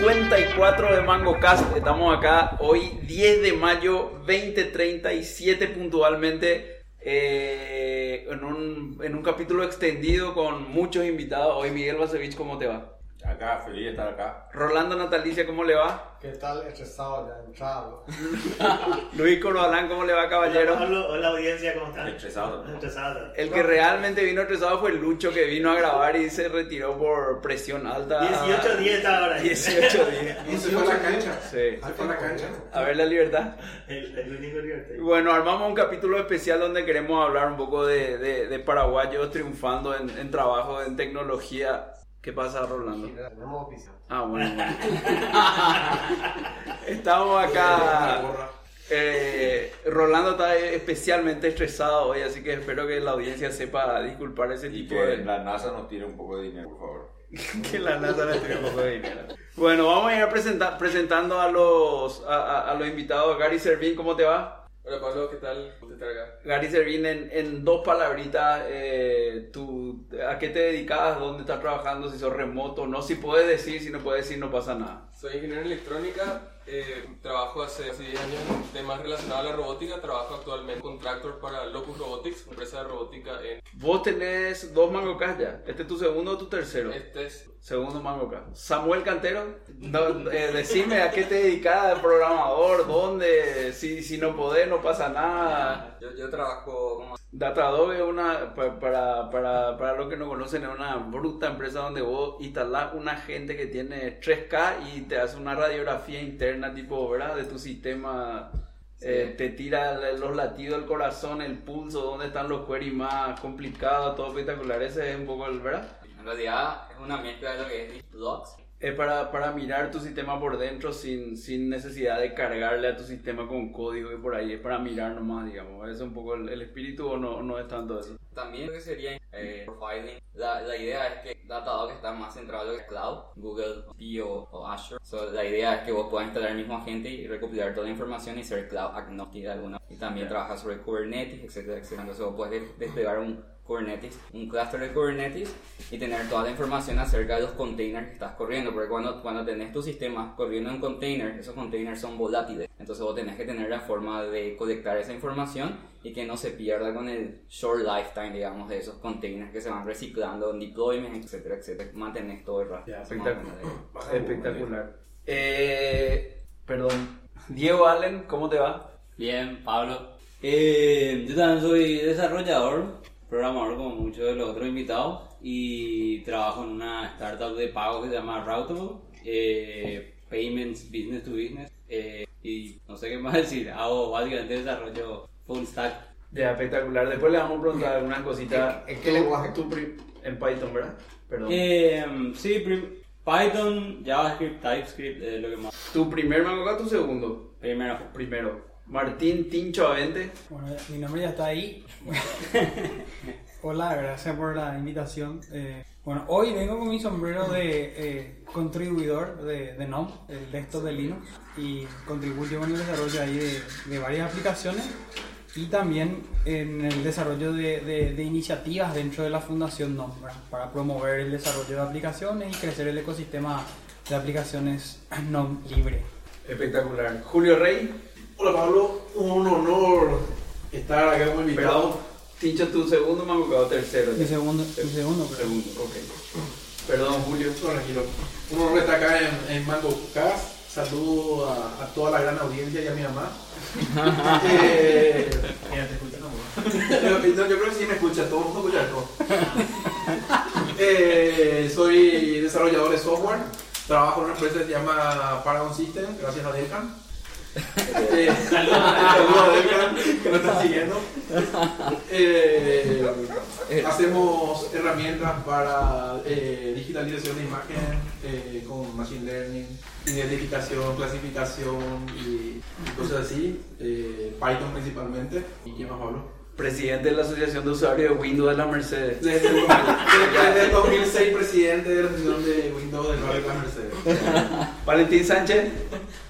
154 de Mango Cast. Estamos acá hoy 10 de mayo 2037 puntualmente. eh, en, un, en un capítulo extendido con muchos invitados. Hoy Miguel Basevich, ¿cómo te va? Acá, feliz de estar acá. Rolando Natalicia, ¿cómo le va? ¿Qué tal? Estresado ya, entrado. Luis Corbalán, ¿cómo le va, caballero? Hola, hola audiencia, ¿cómo están? Estresado. Estresado. El que realmente vino estresado fue Lucho, que vino a grabar y se retiró por presión alta. 18 días estaba ahora. 18 días. Y se fue a la cancha. Sí. Se fue a la cancha. A ver la libertad. El, el único divertido. Bueno, armamos un capítulo especial donde queremos hablar un poco de, de, de paraguayos triunfando en, en trabajo, en tecnología. ¿Qué pasa, Rolando? Tenemos. Ah, bueno, bueno. Estamos acá. eh, Rolando está especialmente estresado hoy, así que espero que la audiencia sepa disculpar ese Y tipo que de... la NASA nos tire un poco de dinero, por favor. que la NASA le tire un poco de dinero. Bueno, vamos a ir a presenta- presentando a los, a, a- a los invitados. Gary Servín, ¿cómo te va? Hola Pablo, ¿qué tal? ¿Cómo te acá? Gary Servín, en, en dos palabritas, eh, tú, ¿a qué te dedicas? ¿Dónde estás trabajando? Si sos remoto, no, si puedes decir, si no puedes decir, no pasa nada. Soy ingeniero en electrónica, eh, trabajo hace, hace 10 años en temas relacionados a la robótica, trabajo actualmente contractor para Locus Robotics, empresa de robótica en... Vos tenés dos mangocas ya. ¿Este es tu segundo o tu tercero? Este es... Segundo mangoca. Samuel Cantero, no, eh, decime a qué te dedicas, programador, dónde, si, si no podés, no pasa nada. Yo, yo trabajo como Datadog es una, pa- para, para, para los que no conocen, es una bruta empresa donde vos instalás una gente que tiene 3K y te hace una radiografía interna, tipo, ¿verdad? De tu sistema, eh, te tira los latidos del corazón, el pulso, dónde están los queries más complicados, todo espectacular. Ese es un poco el, ¿verdad? en realidad es una mezcla de lo que es blogs. Es para, para mirar tu sistema por dentro sin, sin necesidad de cargarle a tu sistema con código y por ahí. Es para mirar nomás, digamos. ¿Es un poco el, el espíritu o no, no es tanto eso? También lo que sería eh, profiling. La, la idea es que Datadog está más centrado en lo que es cloud, Google, Pio o Azure. So, la idea es que vos puedas instalar el mismo agente y recopilar toda la información y ser cloud agnostic de alguna. Y también trabajar sobre Kubernetes, etcétera, etcétera. Entonces vos puedes des- desplegar un Kubernetes, un cluster de Kubernetes y tener toda la información acerca de los containers que estás corriendo. Porque cuando, cuando tenés tu sistema corriendo en containers, esos containers son volátiles. Entonces vos tenés que tener la forma de colectar esa información y que no se pierda con el short lifetime, digamos, de esos containers que se van reciclando en deployment, etcétera, etcétera. Mantenés todo el rato. Espectacular. Espectacular. Eh, perdón. Diego Allen, ¿cómo te va? Bien, Pablo. Eh, yo también soy desarrollador, programador como muchos de los otros invitados y trabajo en una startup de pago que se llama Routable, eh, Payments Business to Business eh, y no sé qué más decir, hago básicamente desarrollo full stack. Ya, espectacular. Después le vamos a preguntar algunas cositas. ¿En qué lenguaje? Tú en Python, ¿verdad? Perdón. Eh, sí, Python, JavaScript, TypeScript, eh, lo que más. ¿Tu primer mangoca o tu segundo? Primero, Primero. Martín Tincho Avente. Bueno, mi nombre ya está ahí. Hola, gracias por la invitación. Eh, bueno, hoy vengo con mi sombrero de eh, contribuidor de, de NOM, el desktop de Linux, y contribuyo en el desarrollo ahí de, de varias aplicaciones y también en el desarrollo de, de- de iniciativas dentro de la Fundación NOM, ¿verdad? para promover el desarrollo de aplicaciones y crecer el ecosistema de aplicaciones NOM libre. Espectacular. Julio Rey. Hola Pablo, un honor estar acá como invitado. Tincho, tu segundo mangoca o tercero. Mi segundo, mi segundo, creo. Segundo, ok. Perdón, Julio. Tranquilo. Un honor estar acá en, en Mango Cast. Saludo a, a toda la gran audiencia y a mi mamá. Eh, Mira, te escucho, yo, no, no, yo creo que sí me escucha, todo el mundo escucha todo. Eh, soy desarrollador de software. Trabajo en una empresa que se llama Paragon System, gracias a Delcan. Eh, Saludos a que nos está siguiendo. Eh, hacemos herramientas para eh, digitalización de imagen eh, con machine learning, identificación, clasificación y, y cosas así. Eh, Python principalmente. ¿Y quién más Pablo? Presidente de la Asociación de Usuarios de Windows de la Mercedes. Desde el, desde el 2006 presidente de la Asociación de Windows de la Mercedes. Valentín Sánchez.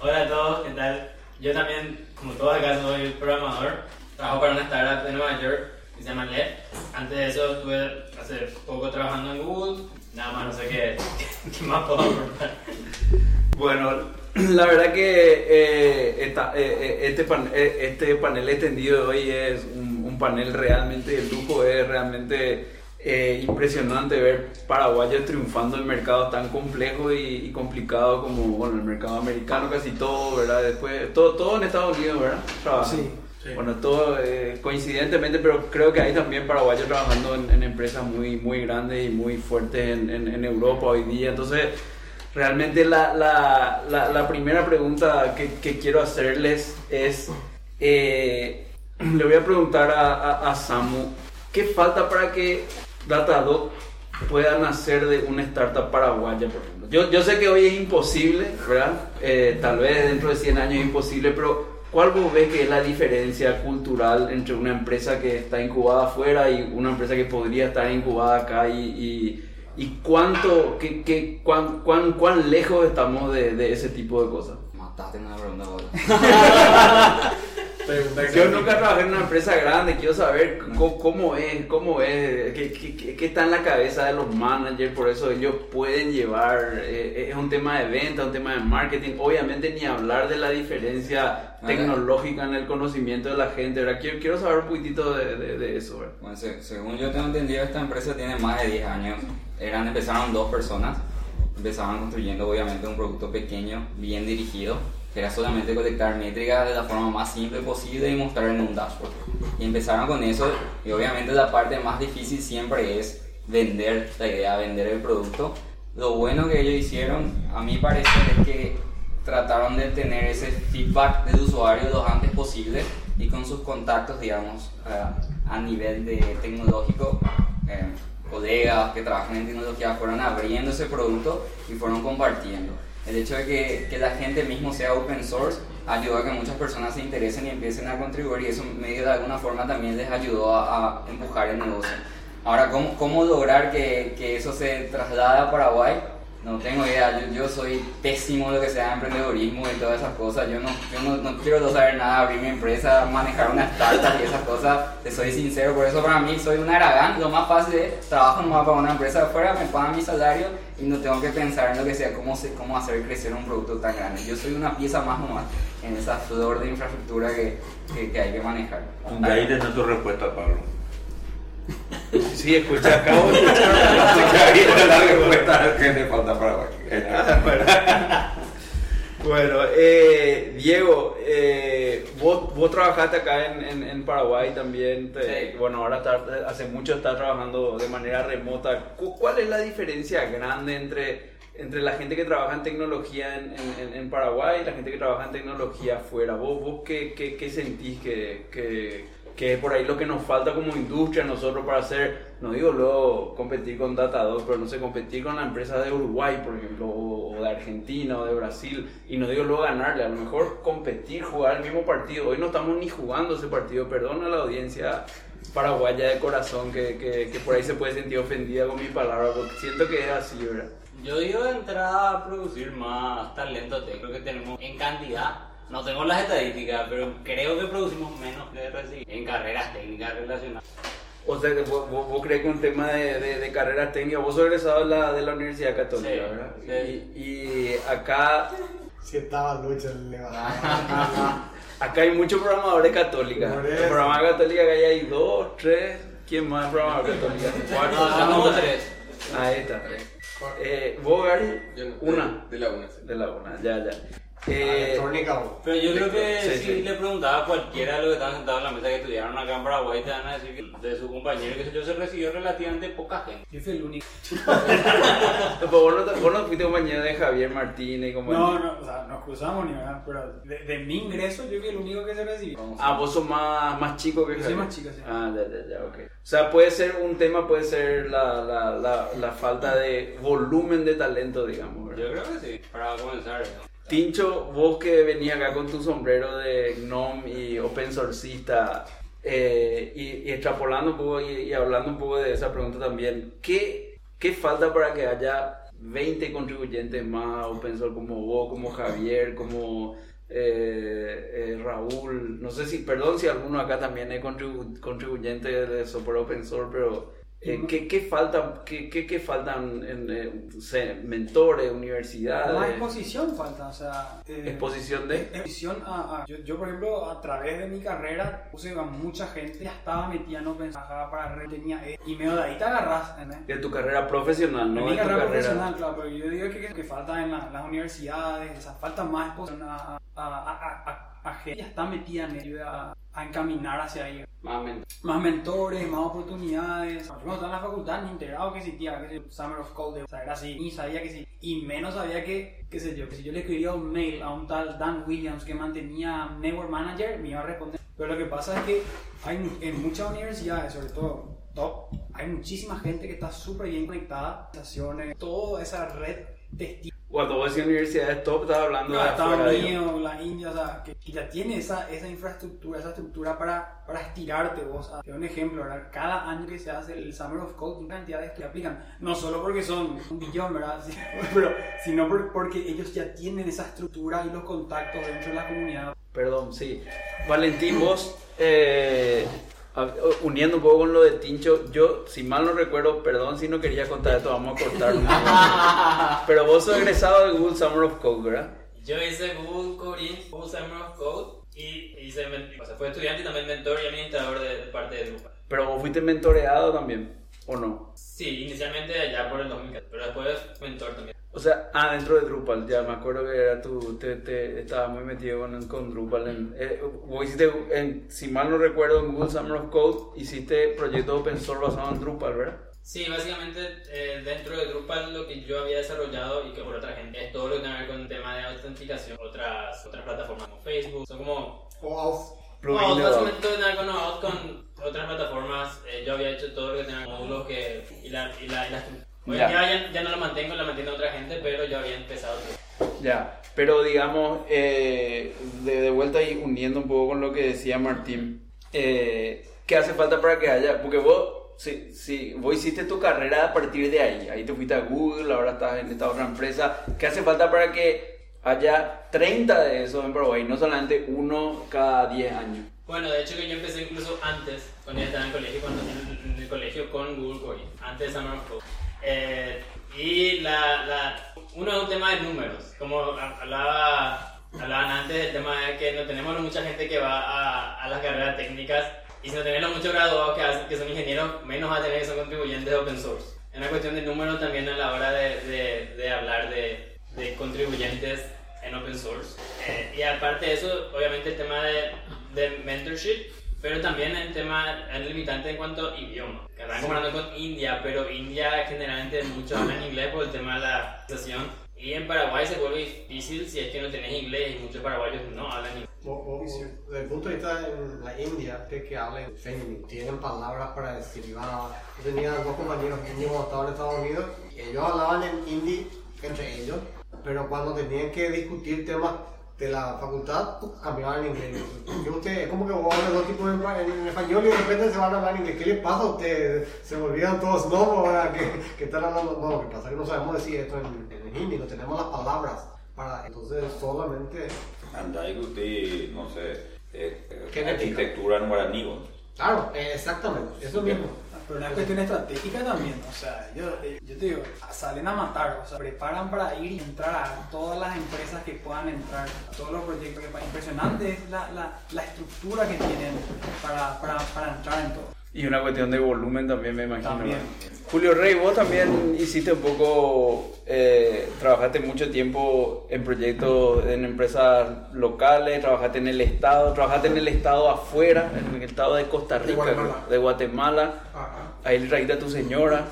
Hola a todos, ¿qué tal? Yo también, como todos acá, soy programador. Trabajo para una startup de Nueva York que se llama LED. Antes de eso estuve hace poco trabajando en Google. Nada más, no sé qué, qué más puedo aportar. Bueno, la verdad que eh, esta- eh, eh, este, pan- eh, este panel extendido de hoy es un, un panel realmente de lujo, es realmente eh, impresionante ver paraguayos triunfando en mercados tan complejos y, y complicados como bueno, el mercado americano, casi todo, ¿verdad? Después, todo, todo en Estados Unidos, ¿verdad? Trabajando. Sí. Bueno, todo eh, coincidentemente, pero creo que hay también paraguayos trabajando en, en empresas muy, muy grandes y muy fuertes en, en- en Europa hoy día. Entonces, realmente la, la, la, la primera pregunta que, que quiero hacerles es, eh, le voy a preguntar a, a- a Samu, ¿qué falta para que Datadog pueda nacer de una startup paraguaya, por ejemplo? Yo, yo sé que hoy es imposible, ¿verdad? Eh, tal vez dentro de 100 años es imposible, pero ¿cuál vos ves que es la diferencia cultural entre una empresa que está incubada afuera y una empresa que podría estar incubada acá y... y ¿Y cuánto, qué, qué, cuán, cuán, cuán lejos estamos de, de ese tipo de cosas? Mataste una pregunta ahora. Yo nunca trabajé en una empresa grande, quiero saber cómo, cómo es, cómo es, qué, qué- qué- está en la cabeza de los managers, por eso ellos pueden llevar, eh, es un tema de venta, un tema de marketing, obviamente ni hablar de la diferencia Ajá. tecnológica en el conocimiento de la gente, ¿verdad? Quiero, quiero saber un poquitito de, de- de eso, ¿verdad? Bueno, se- según yo tengo entendido, esta empresa tiene más de 10 años. Eran, empezaron dos personas. Empezaban construyendo obviamente un producto pequeño, bien dirigido, que era solamente colectar métricas de la forma más simple posible y mostrar en un dashboard. Y empezaron con eso y obviamente la parte más difícil siempre es vender la idea, vender el producto. Lo bueno que ellos hicieron, a mi parecer, es que trataron de tener ese feedback del usuario lo antes posible y con sus contactos, digamos, a- a nivel de tecnológico, eh, colegas que trabajan en tecnología fueron abriendo ese producto y fueron compartiendo. El hecho de que, que la gente mismo sea open source ayudó a que muchas personas se interesen y empiecen a contribuir y eso medio de alguna forma también les ayudó a, a empujar el negocio. Ahora, ¿cómo, cómo lograr que, que eso se traslade a Paraguay? No tengo idea, yo, yo soy pésimo en lo que sea emprendedorismo y todas esas cosas. Yo no, yo no, no quiero saber nada, abrir mi empresa, manejar una startup y esas cosas. Te soy sincero, por eso para mí soy un aragán. Lo más fácil es trabajo nomás para una empresa de afuera, me pagan mi salario y no tengo que pensar en lo que sea, cómo, cómo hacer crecer un producto tan grande. Yo soy una pieza más nomás en esa flor de infraestructura que, que, que hay que manejar. De ahí tenés tu respuesta, Pablo. Sí, escucha, acabo de escuchar. Ahí está la respuesta que te falta para Bueno, eh, Diego, eh, vos, vos trabajaste acá en, en- en Paraguay también. te- Sí. Bueno, ahora estás- hace mucho estás trabajando de manera remota. Cu- ¿Cuál es la diferencia grande entre, entre la gente que trabaja en tecnología en- en Paraguay y la gente que trabaja en tecnología afuera? ¿Vos, vos qué, qué- qué sentís que, que, que es por ahí lo que nos falta como industria nosotros para hacer, no digo luego competir con Datadog, pero no sé, competir con la empresa de Uruguay, por ejemplo, o, o de Argentina o de Brasil, y no digo luego ganarle, a lo mejor competir, jugar el mismo partido. Hoy no estamos ni jugando ese partido, perdón a la audiencia paraguaya de corazón que, que, que por ahí se puede sentir ofendida con mi palabra, porque siento que es así, ¿verdad? Yo digo de entrada a producir más talento técnico que tenemos en cantidad. No tengo las estadísticas, pero creo que producimos menos que recibir en carreras técnicas relacionadas. O sea, que vos, vos- vos crees que un tema de, de, de carreras técnicas, vos sos egresado de la, de la Universidad Católica, Sí, ¿verdad? sí. Y, y acá, Si estaba Lucho, le acá hay muchos programadores eso. programadores católicos acá ya hay dos, tres. ¿Quién más es programador católico? Cuatro. No, somos tres. Ahí está. Eh, ¿Vos, Gary? Yo no, Una. De la una, sí. De la una, ya, ya. Eh, Electrónica o... Pero yo creo que Sí, si sí. le preguntaba a cualquiera de los que estaban sentados en la mesa que estudiaron acá en Paraguay, te van a decir que de su compañero, que yo, se recibió relativamente poca gente. Yo fui el único. Pues vos, no, vos no fuiste compañero de Javier Martínez. No, no, o sea, nos cruzamos ni nada, pero de, de mi ingreso yo fui el único que se recibió. Ah, vos sos más, más chico que Yo soy más chico, sí. Ah, ya, ya, ya, ok. O sea, puede ser un tema, puede ser la, la, la, la falta de volumen de talento, digamos. ¿verdad? Yo creo que sí, para comenzar. ¿no? Tincho, vos que venías acá con tu sombrero de GNOME y open sourceista, eh, y, extrapolando un poco y, y hablando un poco de esa pregunta también, ¿qué, ¿qué falta para que haya 20 contribuyentes más open source como vos, como Javier, como eh, eh, Raúl? No sé si, perdón si alguno acá también es contribu- contribuyente de software open source, pero... eh, ¿qué, qué faltan, qué, qué, qué faltan en, eh, no sé, mentores, universidades? Más exposición falta, o sea... eh, Exposición de... exposición a, a- yo, yo, por ejemplo, a través de mi carrera puse a mucha gente, ya estaba metida, no pensaba para red, tenía eh, y medio de ahí te agarras, ¿entendés? De tu carrera profesional, ¿no? en mi de tu carrera carrera. profesional, claro, pero yo digo que, que falta en la- las universidades, o sea, falta más exposición a, a, a, gente ya está metida en ello, a, a encaminar hacia ahí. Más men- Más mentores, más oportunidades. Yo cuando estaba en la facultad ni integrado que existía, que Summer of Code, o sea, era así, ni sabía que sí. Y menos sabía que, qué sé yo, que si yo le escribía un mail a un tal Dan Williams que mantenía Network Manager, me iba a responder. Pero lo que pasa es que hay en muchas universidades, sobre todo top, hay muchísima gente que está súper bien conectada, organizaciones, toda esa red de Cuando vos decís universidades top, estás hablando de Estados. Unidos, la India, o sea, que, que ya tiene esa, esa infraestructura, esa estructura para, para estirarte vos. Doy un ejemplo, ¿verdad? Cada año que se hace el Summer of Code, una cantidad de que aplican, no solo porque son un billón, ¿verdad? Sí, pero, sino por- porque ellos ya tienen esa estructura y los contactos dentro de la comunidad. Perdón, sí. Valentín, vos, eh, a- uniendo un poco con lo de Tincho, yo, si mal no recuerdo, perdón si no quería contar esto, vamos a cortar. Pero vos sos egresado de Google Summer of Code, ¿verdad? Yo hice Google Coding, Google Summer of Code y hice, o sea, fui estudiante y también mentor y administrador de, de parte de Drupal. Pero vos fuiste mentoreado también, ¿o no? Sí, inicialmente allá por el 2014, pero después mentor también. O sea, ah, dentro de Drupal, ya me acuerdo que era tu, te, te, estaba muy metido con, con Drupal. En, eh, vos hiciste, en, si mal no recuerdo, en Google Summer of Code, hiciste proyecto open source basado en Drupal, ¿verdad? Sí, básicamente eh, dentro de Drupal lo que yo había desarrollado y que por otra gente es todo lo que tiene que ver con el tema de autenticación, otras, otras plataformas como Facebook, son como... Plugin No, de básicamente todo lo que tiene que ver con OAuth con otras plataformas, eh, yo había hecho todo lo que tenía módulos que... y la... Y la, y la Hoy Ya. ya, ya no lo mantengo, lo mantiene otra gente, pero yo había empezado. Ya, pero digamos, eh, de, de vuelta y uniendo un poco con lo que decía Martín, eh, ¿qué hace falta para que haya? Porque vos, si, si vos hiciste tu carrera a partir de ahí, ahí te fuiste a Google, ahora estás en esta otra empresa, ¿qué hace falta para que haya 30 de esos en Paraguay, no solamente uno cada 10 años? Bueno, de hecho que yo empecé incluso antes, cuando ya estaba en el colegio, cuando, en, el colegio con Google Coding, antes de Summer of Code. Eh, y la, la, uno es un tema de números, como hablaba, hablaban antes del tema de que no tenemos mucha gente que va a, a las carreras técnicas y si no tenemos muchos graduados que, hacen, que son ingenieros, menos va a tener que son contribuyentes de open source. Es una cuestión de números también a la hora de, de, de hablar de, de contribuyentes en open source. Eh, y aparte de eso, obviamente el tema de, de mentorship, pero también el tema el limitante en cuanto a idioma. Que están comparando con India, pero India generalmente muchos hablan inglés por el tema de la situación. Y en Paraguay se vuelve difícil si es que no tenés inglés y muchos paraguayos no hablan inglés. Desde el punto de vista de la India, de que hablen femenino, tienen palabras para derivar. Yo tenía dos compañeros indios cuando estaban en Estados Unidos, y ellos hablaban en hindi entre ellos, pero cuando tenían que discutir temas de la facultad, cambiaban en inglés. Porque usted, es como que vos hablas dos tipos en, en- español y de repente se van a hablar en inglés. ¿Qué les pasa a ustedes? Se volvían todos no, ahora que, que están hablando. No, lo que pasa es que no sabemos decir esto en, en hindi, no tenemos las palabras para. Entonces, solamente. Anda, y que usted, no sé, eh, eh, arquitectura en guaraní. Claro, eh, exactamente, eso mismo. Pero una cuestión estratégica también, o sea, yo, yo te digo, salen a matar, o sea, preparan para ir y entrar a todas las empresas que puedan entrar, a todos los proyectos. que- Impresionante es la, la, la estructura que tienen para, para, para entrar en todo. Y una cuestión de volumen también, me imagino. También. Julio Rey, vos también hiciste un poco, eh, trabajaste mucho tiempo en proyectos en empresas locales, trabajaste en el Estado, trabajaste en el Estado afuera, en el Estado de Costa De Rica, Guatemala. de Guatemala. Ahí le trajiste a tu señora.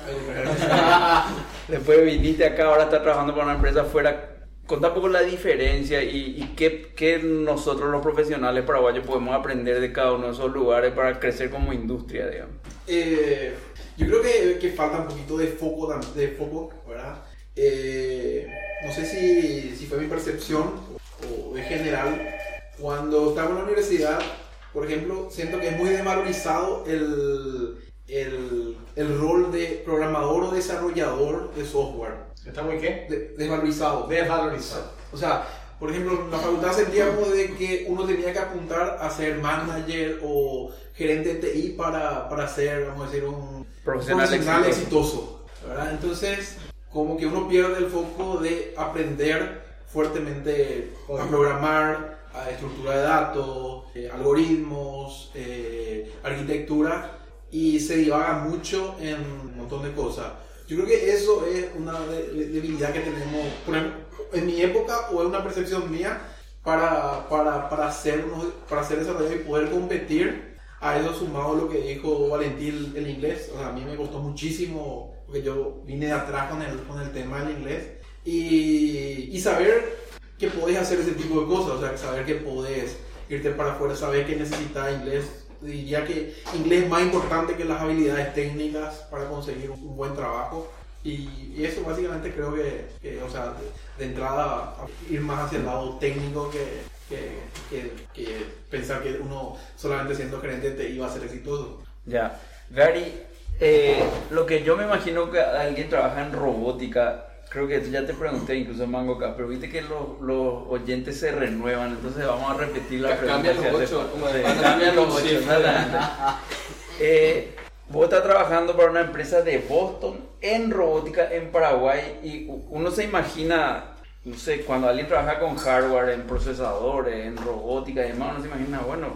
Después viniste acá, ahora estás trabajando para una empresa afuera. Contá un poco la diferencia y, y qué, qué nosotros los profesionales paraguayos podemos aprender de cada uno de esos lugares para crecer como industria, digamos. Eh, yo creo que, que falta un poquito de foco, de foco ¿verdad? Eh, no sé si, si fue mi percepción o, o en general. Cuando estaba en la universidad, por ejemplo, siento que es muy desvalorizado el, el, el rol de programador o desarrollador de software. ¿Está muy qué? De- desvalorizado. Desvalorizado. O sea, por ejemplo, en la facultad sentíamos de que uno tenía que apuntar a ser manager o gerente de TI para, para ser, vamos a decir, un Profesional exitoso. exitoso. ¿verdad? Entonces, como que uno pierde el foco de aprender fuertemente a programar, a estructura de datos, eh, algoritmos, eh, arquitectura, y se divaga mucho en un montón de cosas. Yo creo que eso es una de- de- debilidad que tenemos, por ejemplo, en mi época o es una percepción mía para, para, para, unos- para hacer desarrollo y poder competir. A eso sumado lo que dijo Valentín, el inglés. O sea, a mí me costó muchísimo porque yo vine de atrás con el, con el tema del inglés. Y, y saber que podés hacer ese tipo de cosas, o sea, saber que podés irte para afuera, saber que necesitas inglés. Diría que inglés es más importante que las habilidades técnicas para conseguir un buen trabajo. Y, eso básicamente creo que, que, o sea, de, de entrada ir más hacia el lado técnico que, que- que pensar que uno solamente siendo gerente te iba a ser exitoso. Ya. Gary, eh, lo que yo me imagino que alguien trabaja en robótica, creo que ya te pregunté incluso en Mango Cast, pero viste que los, los oyentes se renuevan, entonces vamos a repetir la Ca- pregunta. los ocho, como de cambian los ocho, exactamente. Eh, vos estás trabajando para una empresa de Boston en robótica en Paraguay y uno se imagina, no sé, cuando alguien trabaja con hardware, en procesadores, en robótica y demás, uno se imagina, bueno,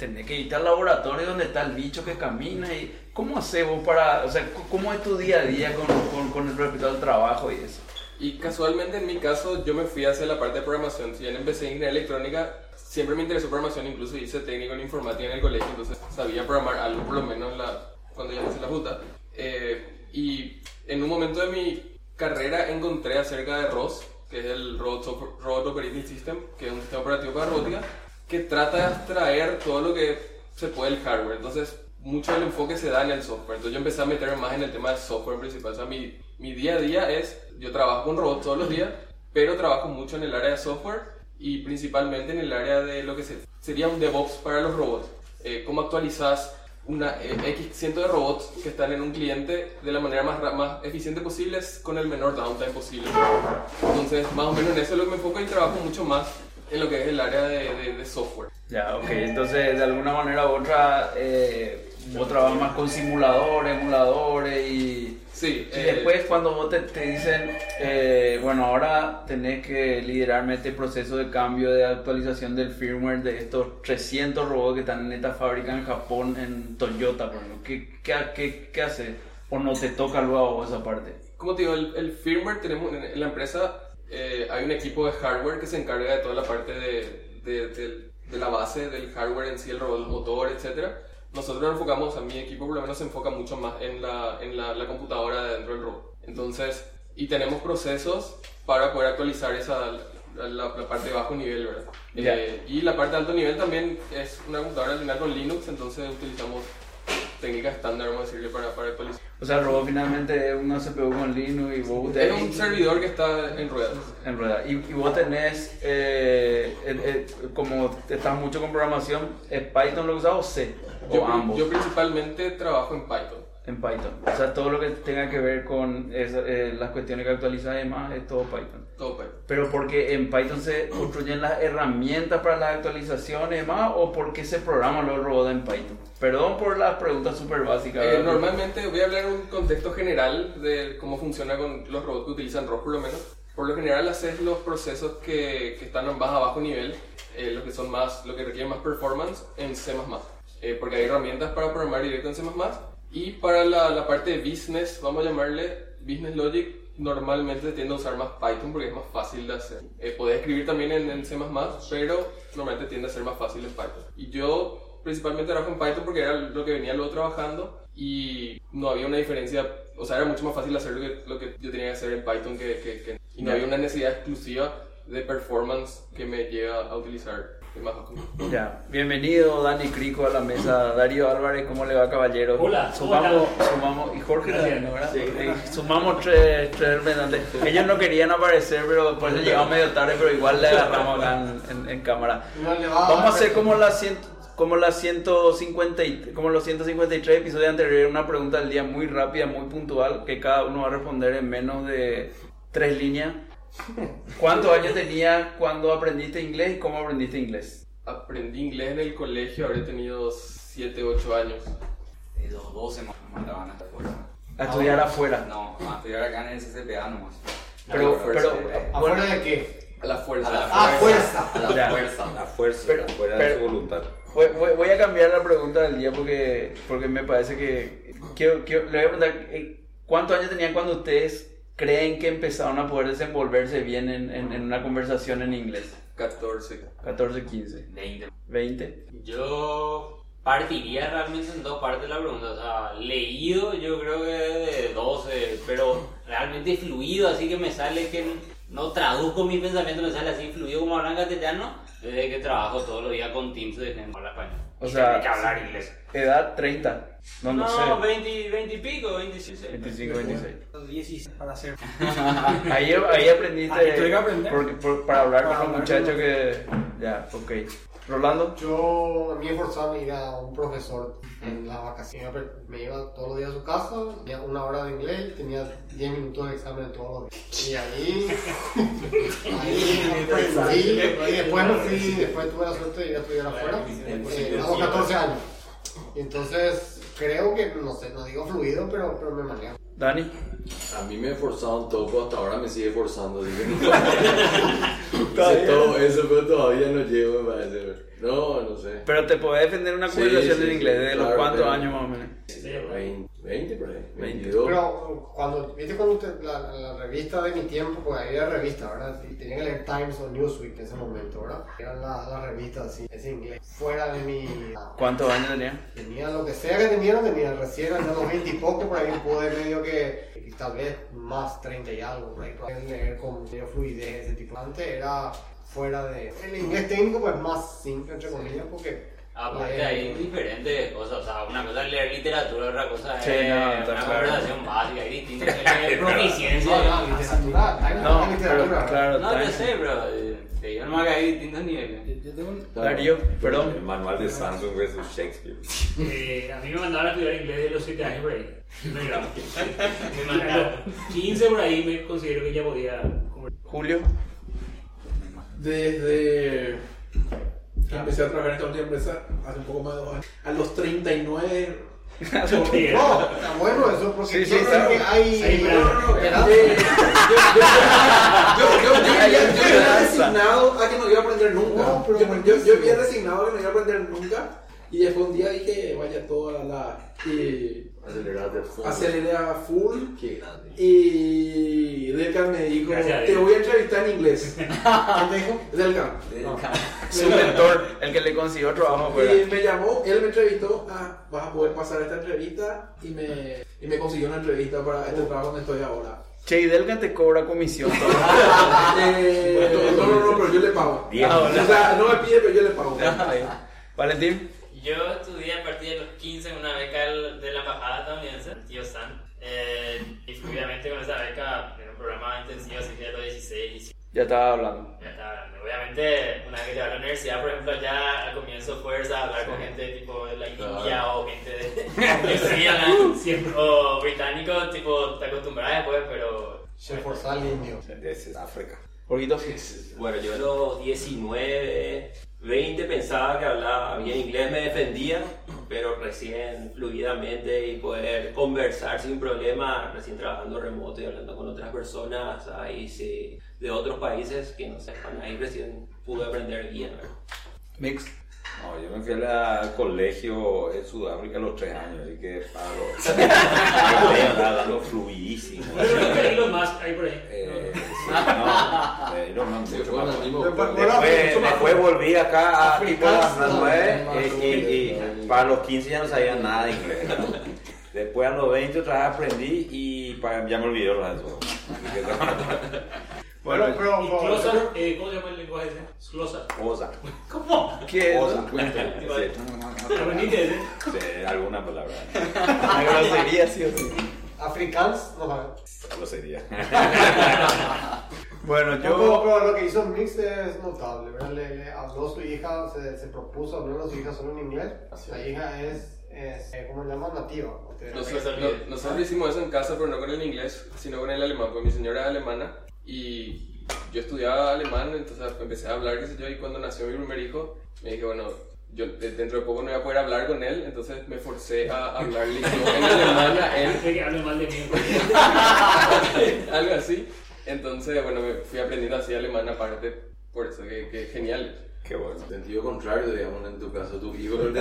tenés que irte al laboratorio donde está el bicho que camina y cómo haces vos para, o sea, cómo es tu día a día con, con, con el respecto al trabajo y eso. Y casualmente en mi caso yo me fui hacia la parte de programación. Si bien empecé en ingeniería electrónica, siempre me interesó programación, incluso hice técnico en informática en el colegio, entonces sabía programar algo por lo menos la, cuando ya hice la puta. Eh, y en un momento de mi carrera encontré acerca de ROS, que es el Robot Operating System, que es un sistema operativo para robótica, que trata de abstraer todo lo que se puede del hardware. Entonces, mucho del enfoque se da en el software. Entonces, yo empecé a meterme más en el tema del software principal. O sea, mi, mi día a día es, yo trabajo con robots todos los días, pero trabajo mucho en el área de software y principalmente en el área de lo que se- sería un DevOps para los robots. Eh, ¿Cómo actualizas una eh, X ciento de robots que están en un cliente de la manera más, más eficiente posible con el menor downtime posible? Entonces, más o menos en eso es lo que me enfoco y trabajo mucho más en lo que es el área de, de- de software. Ya, ok, entonces de alguna manera u otra, eh, vos trabajas más con simuladores, emuladores y... Sí, Y eh, después cuando vos te, te dicen, eh, bueno, ahora tenés que liderarme este proceso de cambio de actualización del firmware de estos 300 robots que están en esta fábrica en Japón, en Toyota, por ejemplo. ¿Qué, qué, qué, qué haces? ¿O no te toca luego esa parte? como te digo, el, el firmware tenemos en, en la empresa eh, hay un equipo de hardware que se encarga de toda la parte de, de, de- de la base del hardware en sí, el robot, el motor, etc. Nosotros nos enfocamos, a mi equipo por lo menos se enfoca mucho más en la, en la, la computadora de dentro del robot. Entonces, y tenemos procesos para poder actualizar esa, la, la- parte de bajo nivel, ¿verdad? Ya. Eh, y la parte de alto nivel también es una computadora al final con Linux, entonces utilizamos técnicas estándar, vamos a decirle, para, para actualizar. O sea, el robot finalmente es una CPU con Linux y vos... Es un servidor que está en ruedas. En rueda. Y, y vos tenés, eh, el- el- como estás mucho con programación, ¿es Python lo que usas o C? O Yo, ambos. yo principalmente trabajo en Python. En Python. O sea, todo lo que tenga que ver con esa- eh, las cuestiones que actualizas y demás es todo Python. Todo Python. Pero porque en Python se construyen las herramientas para las actualizaciones demás, o porque se programan los robots en Python. Perdón por las preguntas súper básicas. Eh, normalmente voy a hablar en un contexto general de cómo funciona con los robots que utilizan ROS por lo menos. Por lo general haces los procesos que, que están más a bajo nivel, eh, los que son más, lo que requieren más performance en C++. eh, porque hay herramientas para programar directo en C++. Y para la, la parte de business, vamos a llamarle Business Logic, normalmente se tiende a usar más Python porque es más fácil de hacer. Eh, podés escribir también en, en C++, pero normalmente tiende a ser más fácil en Python. Y yo principalmente trabajo en Python porque era lo que venía luego trabajando y no había una diferencia, o sea, era mucho más fácil hacer lo que, lo que yo tenía que hacer en Python que, que, que- y no había una necesidad exclusiva de performance que me lleva a utilizar. Ya, bienvenido Dani Crico a la mesa, Darío Álvarez, ¿cómo le va caballero? Hola, sumamos, hola. sumamos, y Jorge también, ¿no, ¿verdad? Eh, sumamos tres, tres representantes. Ellos no querían aparecer, pero por eso llegamos medio tarde, pero igual le agarramos acá en, en- en cámara. Vamos a hacer como las 100 como las 150 y- como los 153 episodios anteriores, una pregunta del día muy rápida, muy puntual, que cada uno va a responder en menos de tres líneas. ¿Cuántos años tenías cuando aprendiste inglés y cómo aprendiste inglés? Aprendí inglés en el colegio, habré tenido 7, 8 años. De los 12 me mandaban hasta afuera. A estudiar afuera. No, a estudiar acá en el CCPA nomás. Pero- la fuerza, pero- eh, ¿Afuera de qué? A la fuerza. a la Ah, fuerza. A la fuerza. La fuerza, Pero- fuera pero- de su voluntad. Voy, voy- voy a cambiar la pregunta del día porque, porque me parece que... quiero- quiero- le voy a preguntar, eh, ¿cuántos años tenían cuando ustedes creen que empezaron a poder desenvolverse bien en, en- en una conversación en inglés? 14. 14, 15, 20. 20. Yo partiría realmente en dos partes de la pregunta. O sea, leído yo creo que de 12, pero realmente fluido, así que me sale que no traduzco mi pensamiento, me sale así fluido como hablan castellano, desde que trabajo todos los días con Teams de gente habla español. O sea, que hablar inglés. Edad 30. No, no, No, sé. 20, 20 y pico, 26. 25, 26. 16 para hacer. Ahí, ahí aprendiste Ahí tuve que aprender. porque- por- para hablar Para con muchachos con- que... Ya, ok. Rolando. Yo me esforzaba en ir a un profesor en las vacaciones. Me iba todos los días a su casa, tenía una hora de inglés, tenía 10 minutos de examen todos los días. Y ahí, ahí aprendí, y después me fui, después tuve la suerte de ir a estudiar afuera, eh, a los 14 años. Y entonces creo que, no sé, no digo fluido, pero, pero me manejo. Dani. A mí me un toco, hasta ahora me sigue forzando. así que no- todo eso, pero todavía no llego, me parece. No, no sé. Pero te podés defender una conversación sí, en sí, inglés. ¿De los claro, cuántos pero- años más o menos? 20, 20 por ahí, 22. Pero cuando, viste cuando te- la, la revista de mi tiempo, pues ahí era revista, ¿verdad? Y tenía que leer Times o Newsweek en ese momento, ¿verdad? Eran las las revistas así, ese inglés. Fuera de mi... ¿Cuántos años tenía? Tenía lo que sea que tenía, lo tenía. Recién a los 20 y poco, por ahí pude medio que, tal vez más 30 y algo, por ahí leer con medio fluidez, ese tipo. Antes era fuera de... El inglés técnico pues más simple, entre comillas, porque... Aparte leer- hay diferentes cosas, o sea, una cosa es leer literatura, otra cosa es Sí, no, una conversación básica, hay distintos niveles de proficiencia. No, no, literatura, hay No, una literatura, claro, No, yo sé, pero te digo nomás que hay distintos niveles. Yo tengo un... Darío, perdón. El manual de Samsung versus Shakespeare. Eh, a mí me mandaron a estudiar inglés de los 7 años por ahí. No grado. Me mandaron 15 por ahí, me considero que ya podía. Julio. Desde que empecé a trabajar en esta última empresa hace un poco más de dos años, a los 39. Sí, No, está bueno eso, porque Sí, sí, yo creo que hay... No, no, eh, yo, había resignado a que no iba a aprender nunca. No, pero yo, yo, yo había resignado a que no iba a aprender nunca. Y después un día dije, vaya toda la. Y Acelerate a fondo. aceleré a full. Qué grande. Y Delcan me dijo, Gracias te voy a entrevistar en inglés. ¿Quién te dijo? Delcan. Su mentor, el que le consiguió trabajo. Y me llamó, él me entrevistó, ah, vas a poder pasar esta entrevista y me, y me consiguió una entrevista para este trabajo donde estoy ahora. Che, y Delgan te cobra comisión. Eh, no, no, no, pero yo le pago. Ah, O sea, no me pide, pero yo le pago. Valentín. Yo estudié a partir de los 15 en una beca Ya estaba hablando. Ya estaba hablando. Obviamente, una vez que te vas a la universidad, por ejemplo, ya al comienzo fuerza hablar con gente tipo de la India o gente de o británico, tipo, te acostumbras después, pero Se forzó al indio. De África. Bueno, yo a los 19, 20 pensaba que hablaba bien inglés, me defendía, pero recién fluidamente y poder conversar sin problema, recién trabajando remoto y hablando con otras personas ahí sí, de otros países que no sepan, ahí recién pude aprender bien. Mix. No, yo me fui al colegio en Sudáfrica a los tres años, así que paro. Estaba dando fluidísimo. Pero Elon Musk, ahí por ahí. Eh, sí, no, eh, mucho más. Después- volví acá a tipo las Africanos, nueve no, eh, y, y para los 15 ya no sabía nada de inglés. ¿no? Después a los 20 otra vez aprendí y para, ya me olvidé lo de Así Bueno, Y Closar, eh, ¿cómo se llama el lenguaje ese? Closar. Cosa. ¿Cómo? ¿Qué es? ¿Aprendiste ese? Sí, alguna palabra. Una grosería, sí o sí. Afrikaans, no sabes. Grosería. Bueno, Yo, pero, yo. pero lo que hizo Mix es notable, ¿verdad? Le, le habló a su hija, se, se propuso hablar a su hija solo en inglés. La hija es, es eh, ¿cómo le llaman? Nativa. Nosotros, no- nosotros hicimos eso en casa, pero no con el inglés, sino con el alemán, porque mi señora es alemana y yo estudiaba alemán, entonces empecé a hablar, qué sé yo, y cuando nació mi primer hijo, me dije, bueno, yo de- dentro de poco no voy a poder hablar con él, entonces me forcé a hablarle yo en alemán a él. Que hable mal de mí. algo así. Entonces, bueno, me fui aprendiendo así alemán aparte, por eso que, que genial. Qué bueno. Sentido contrario, digamos, en tu caso, tu hijo no te.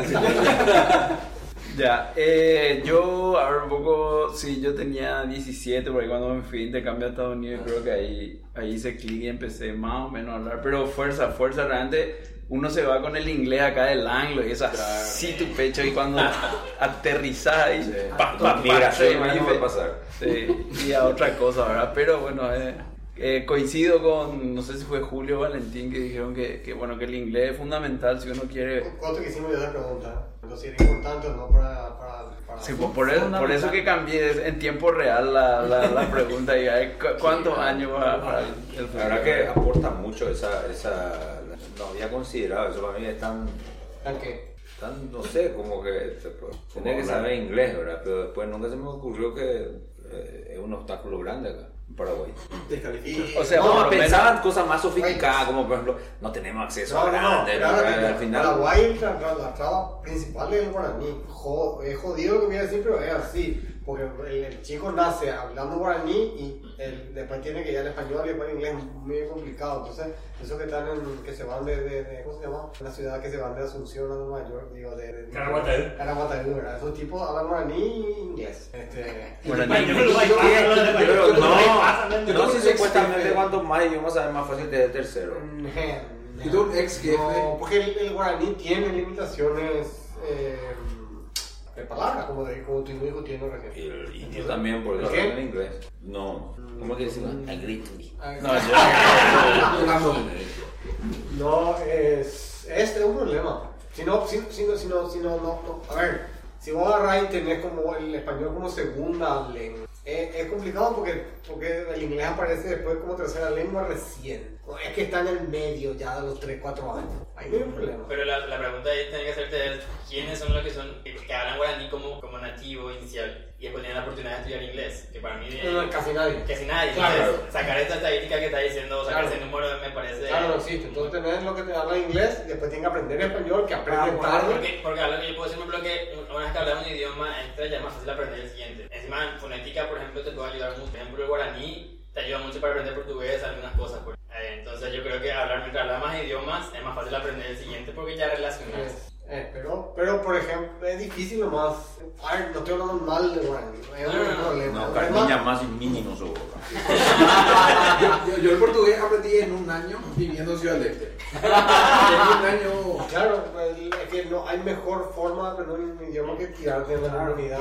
Ya, eh, yo, a ver, un poco, sí, yo tenía 17, porque cuando me fui de intercambio a Estados Unidos, creo que ahí, ahí hice clic y empecé más o menos a hablar, pero fuerza, fuerza, realmente uno se va con el inglés acá del anglo y es así tu pecho y cuando aterrizas ahí, pa, pa, pa, Migración, sí, no va a pasar. Sí, y a otra cosa, ¿verdad? Pero bueno, eh, eh, coincido con, no sé si fue Julio o Valentín, que dijeron que, que, bueno, que el inglés es fundamental si uno quiere... ¿Cuánto que hicimos yo esa pregunta? Entonces, ¿era importante o no para... para, para Sí, pues, por, eso, por eso que cambié en tiempo real la, la, la pregunta y ay, ¿cu- ¿cuántos años va para el, el La verdad que aporta mucho esa, esa. No había considerado eso para mí es tan. ¿A qué? tan no sé, como que. Tenía que saber inglés, ¿verdad? Pero después nunca se me ocurrió que eh, es un obstáculo grande acá Paraguay. Descalifica. O sea, no, pensaban menos- cosas más sofisticadas, como por ejemplo, no tenemos acceso No, a no, no, grandes, claro al final. Paraguay, la, la, la traba principal es el guaraní. Jo- es jodido lo que voy a decir, pero es así. Porque el, el chico nace hablando guaraní y el- después tiene que ir al español y después el inglés es muy complicado. Entonces, esos que están en, que se van de, de, de- ¿cómo se llama? Una ciudad que se van de Asunción a Nueva York, digo, de... de Caraguatay. Caraguatay, ¿verdad? Esos tipos hablan guaraní y inglés. Este, Guaraní. No, no, ¿no? si supuestamente cuanto más idiomas sabes más fácil te el tercero. Y tú, ex jefe. No, porque el, el guaraní tiene limitaciones eh, de palabras, como, de, como tu hijo tiene Y recién. el indio también, por ¿Qué? hablan en inglés. No, ¿cómo que decimos? Agree. No, yo- No, es, es un problema. Si no, si, si no, si no, si no, no, no. a ver, si vos agarrás y tenés como el español como segunda lengua, es, es complicado porque, porque el inglés aparece después como tercera lengua recién. Es que está en el medio ya de los 3, 4 años. Ahí no hay un problema. Pero la, la pregunta ahí tiene que hacerte es quiénes son los que son que hablan guaraní como, como nativo inicial y después tienen la oportunidad de estudiar inglés, que para mí No, no, casi nadie. casi nadie. Claro. Entonces, sacar esta estadística que está diciendo, sacar Claro. ese número me parece Claro, no existe. Entonces tenés lo que te habla inglés y después tienen que aprender español, que aprenden Ah, tarde. Porque, porque algo que yo puedo decir, por ejemplo, que una vez que hablas un idioma extra ya es más fácil aprender el siguiente. Encima, en fonética, por ejemplo, te puede ayudar mucho. Por ejemplo, el guaraní te ayuda mucho para aprender portugués, algunas cosas. pues. Eh, Entonces, yo creo que hablar mientras hablas más idiomas es más fácil aprender el siguiente porque ya relacionas. Eh, pero, pero, por ejemplo, es difícil nomás. A ver, no estoy hablando mal de. Es un No, no, no. problema. No, Carmiña más y mínimo su boca. Yo, yo el portugués aprendí en un año viviendo en Ciudad del Este. En un año. Claro, el- es que no hay mejor forma de aprender un idioma que tirarte en la comunidad.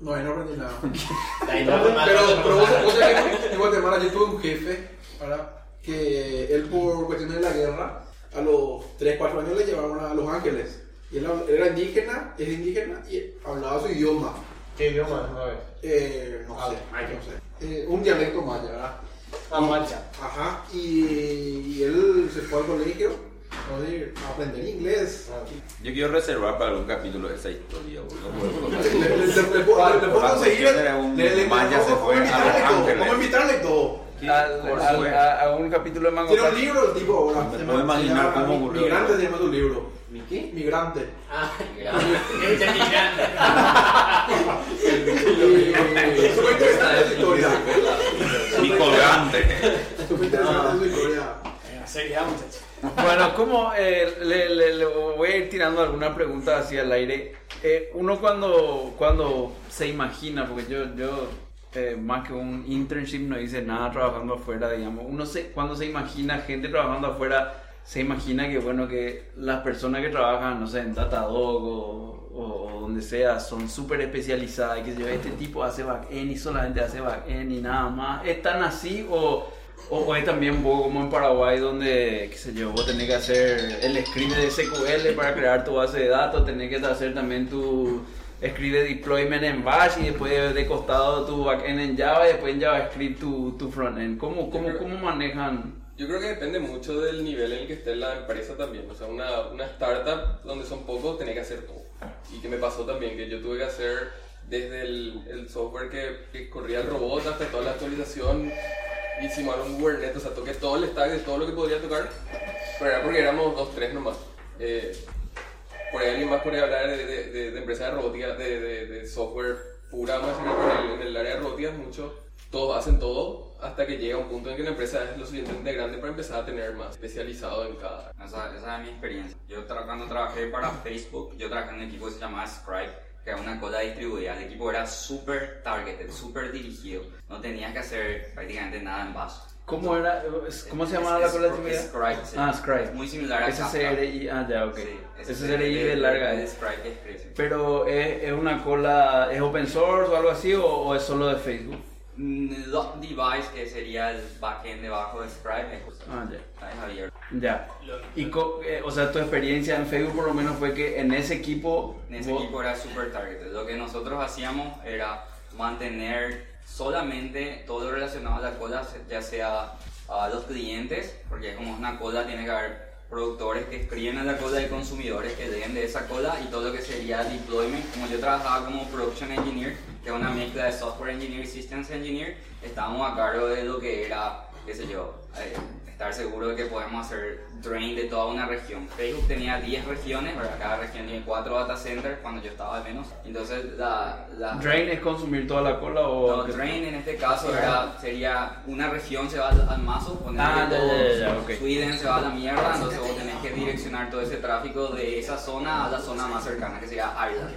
No, ahí no aprendí nada. Pero, pero, vos, vos sabés que en Guatemala yo tuve un jefe, ¿verdad? Que él por cuestiones de la guerra, a los 3, 4 años le llevaron a Los Ángeles. Y él era indígena, es indígena y hablaba su idioma. ¿Qué idioma? Eh, no Ah, sé, maya. no sé. Eh, un dialecto maya, ¿verdad? Ah, mancha. Ajá, y, y él se fue al colegio a aprender inglés. Yo quiero reservar para algún capítulo esa historia, boludo. Le, le- le- le- le puedo- conseguir. le- maya se fue vamos a a Los invitarle todo, Ángeles. Vamos a invitarle todo. Al- al- supuesto. a, a un capítulo de Mango Tiene un libro, el tipo ahora. Me se puedo imaginar cómo ocurrió. Migrante se llama tu libro. ¿Mi qué? Migrante. Ah, migrante. Y súper interesante su historia. Mi colgante. Súper interesante su historia. Seriedad, muchachos. Bueno, como eh, le, le- le voy a ir tirando alguna pregunta hacia el aire. Eh, uno cuando, cuando se imagina, porque yo, yo eh, más que un internship no hice nada trabajando afuera, digamos. Uno se, cuando se imagina gente trabajando afuera, se imagina que bueno que las personas que trabajan, no sé, en Datadog o, donde sea, son súper especializadas y que yo, este tipo hace backend y solamente hace backend y nada más. ¿Es tan así o, o, es también un como en Paraguay donde, qué sé yo, vos tenés que hacer el script de SQL para crear tu base de datos, tenés que hacer también tu script de deployment en Bash y después de costado tu backend en Java y después en JavaScript tu, tu frontend? ¿Cómo, cómo, ¿Cómo manejan? Yo creo que depende mucho del nivel en el que esté la empresa también. O sea, una, una startup donde son pocos, tenés que hacer todo. Y que me pasó también, que yo tuve que hacer desde el, el software que, que corría el robot hasta toda la actualización. Hicimos un Kubernetes, o sea, toqué todo el stack de todo lo que podría tocar. Pero era porque éramos dos, tres nomás. Eh, por ahí alguien más podría hablar de, de, de, de empresas de robótica, de, software pura, más en el, en el área de robótica, mucho, todos hacen todo hasta que llega un punto en que la empresa es lo suficientemente grande para empezar a tener más especializado en cada. Esa, esa es mi experiencia. Yo tra- cuando trabajé para Facebook, yo trabajé en un equipo que se llamaba Scribe, que era una cola distribuida. El equipo era súper targeted, súper dirigido. No tenías que hacer prácticamente nada en Bash. ¿Cómo era? ¿Cómo se llamaba la cola distribuida? Scribe, sí. Ah. Es muy similar a. SCRI, ah, ya, ok. Sí, SCRI de larga. de. Pero ¿es, es una cola, es open source o algo así o, o es solo de Facebook? Mm, Dot Device, que sería el backend debajo de Scribe, es justo. Ah, ya. Es abierto. Ya. Y co- eh, o sea, tu experiencia en Facebook por lo menos fue que en ese equipo En ese vos- equipo era super targeted. Lo que nosotros hacíamos era mantener solamente todo lo relacionado a la cola, ya sea a los clientes, porque como es una cola tiene que haber productores que escriben en la cola y consumidores que leen de esa cola y todo lo que sería deployment. Como yo trabajaba como production engineer, que es una mezcla de software engineer y systems engineer, estábamos a cargo de lo que era, qué sé yo, eh, estar seguro de que podemos hacer drain de toda una región. Facebook tenía 10 regiones, ¿verdad? cada región tiene 4 data centers cuando yo estaba al menos. Entonces, la, la Drain es consumir toda la cola o... no, drain en este caso era, sería una región se va al, al mazo, poner Ah, que ya, todo ya, ya, ya, ok. Sweden se va a la mierda, entonces vos tenés que direccionar todo ese tráfico de esa zona a la zona más cercana que sería Ireland.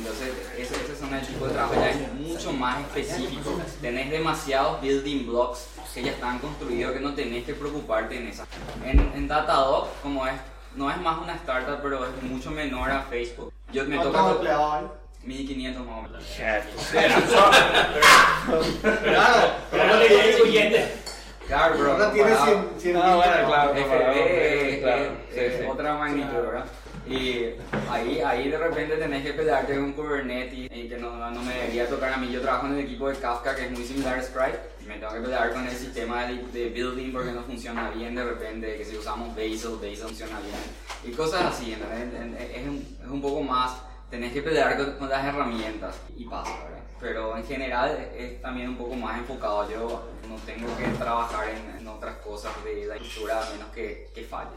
Entonces, ese, ese zona de tipo de trabajo ya es mucho más específico. Tenés demasiados building blocks que ya están construidos que no tenés que preocuparte en esa. En, en Datadog, como es, no es más una startup, pero es mucho menor a Facebook. Yo me ¿Cuántos toca empleados hay? 1500 más o menos. Claro, Pero no huyente. Claro, pero Ahora tiene comparado- 100, 100 Ah, bueno, claro, claro, es sí. otra magnitud, ¿verdad? Y ahí, ahí de repente tenés que pelearte con Kubernetes y que no, no me debería tocar a mí. Yo trabajo en el equipo de Kafka que es muy similar a Scribe y me tengo que pelear con el sistema de, de building porque no funciona bien de repente, que si usamos Bazel, Bazel funciona bien y cosas así, ¿entendés? Es un, es un poco más, tenés que pelear con, con las herramientas y pasa, ¿verdad? Pero en general es también un poco más enfocado. Yo no tengo que trabajar en, en otras cosas de la estructura a menos que, que falle.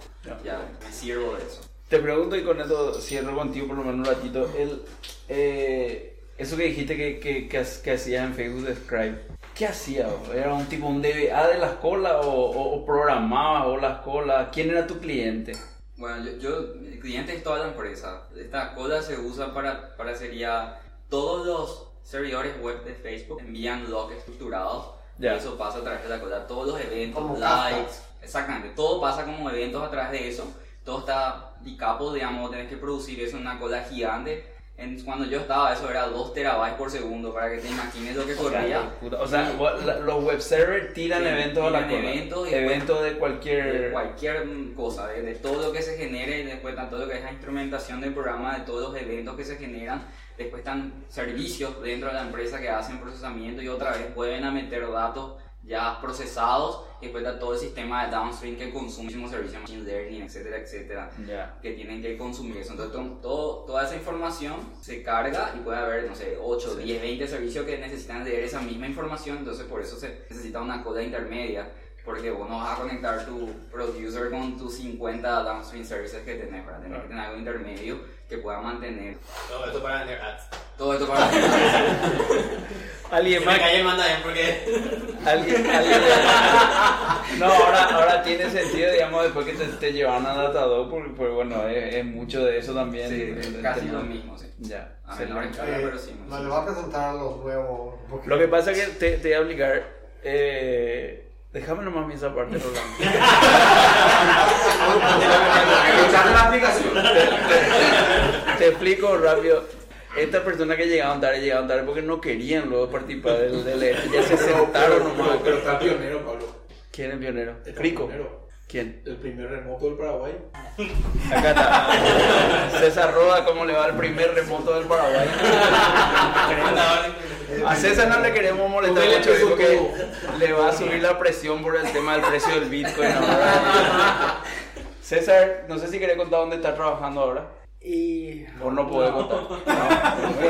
Ya, me sirvo de eso. Te pregunto y con esto cierro contigo por lo menos un ratito. El, eh, eso que dijiste que, que, que, que hacías en Facebook de Scribe, ¿qué hacías? ¿Era un tipo un DBA de las colas o, o, o programabas o las colas? ¿Quién era tu cliente? Bueno, yo, yo, el cliente es toda la empresa. Esta cola se usa para, para sería todos los servidores web de Facebook envían logs estructurados Ya. y eso pasa a través de la cola. Todos los eventos, Como likes, exactamente, todo pasa como eventos a través de eso. Todo está decoupled, digamos, tenés que producir eso en una cola gigante. En, cuando yo estaba, eso era 2 terabytes por segundo, para que te imagines lo que corría. O sea, los web servers tiran Sí, eventos a la cola. eventos de de cualquier... cualquier mm, cosa, de, de todo lo que se genere después tanto lo que es la instrumentación del programa, de todos los eventos que se generan, después están servicios dentro de la empresa que hacen procesamiento y otra vez vuelven a meter datos ya procesados y después está todo el sistema de downstream que consume muchísimos servicios, machine learning, etcétera, etcétera, Ya. que tienen que consumir eso. Entonces to- todo, toda esa información se carga y puede haber, no sé, 8, 10, 20 servicios que necesitan leer esa misma información, entonces por eso se necesita una cola intermedia porque vos no vas a conectar tu producer con tus 50 downstream services que tenés, ¿verdad? Tenés que tener algo intermedio que pueda mantener. Todo esto para vender ads. Todo esto para Alguien Se más. me cae el manda bien porque. Alguien, alguien- No, ahora, ahora tiene sentido, digamos, después que te, te llevan a Datadog, porque, pues, bueno, es, es mucho de eso también. Sí, el- el casi tema. lo mismo, sí. Ya. A escala, pero sí. Presentar a los nuevos. porque- Lo que pasa es que te, te voy a explicar. Eh, déjame nomás mi esa parte, Rolando. la aplicación. Te explico rápido. Estas personas que llegaban tarde, llegaban tarde porque no querían luego participar del, del evento. Ya se sentaron nomás. pero- pero está pionero, Pablo. ¿Quién es pionero? Está Rico. pionero. ¿Quién? El primer remoto del Paraguay. Acá está. César Roda, ¿cómo le va el primer remoto del Paraguay? César no le queremos molestar mucho porque todo. le va a subir la presión por el tema del precio del Bitcoin ahora. César, no sé si querés contar dónde está trabajando ahora. Y. O no puede contar. No,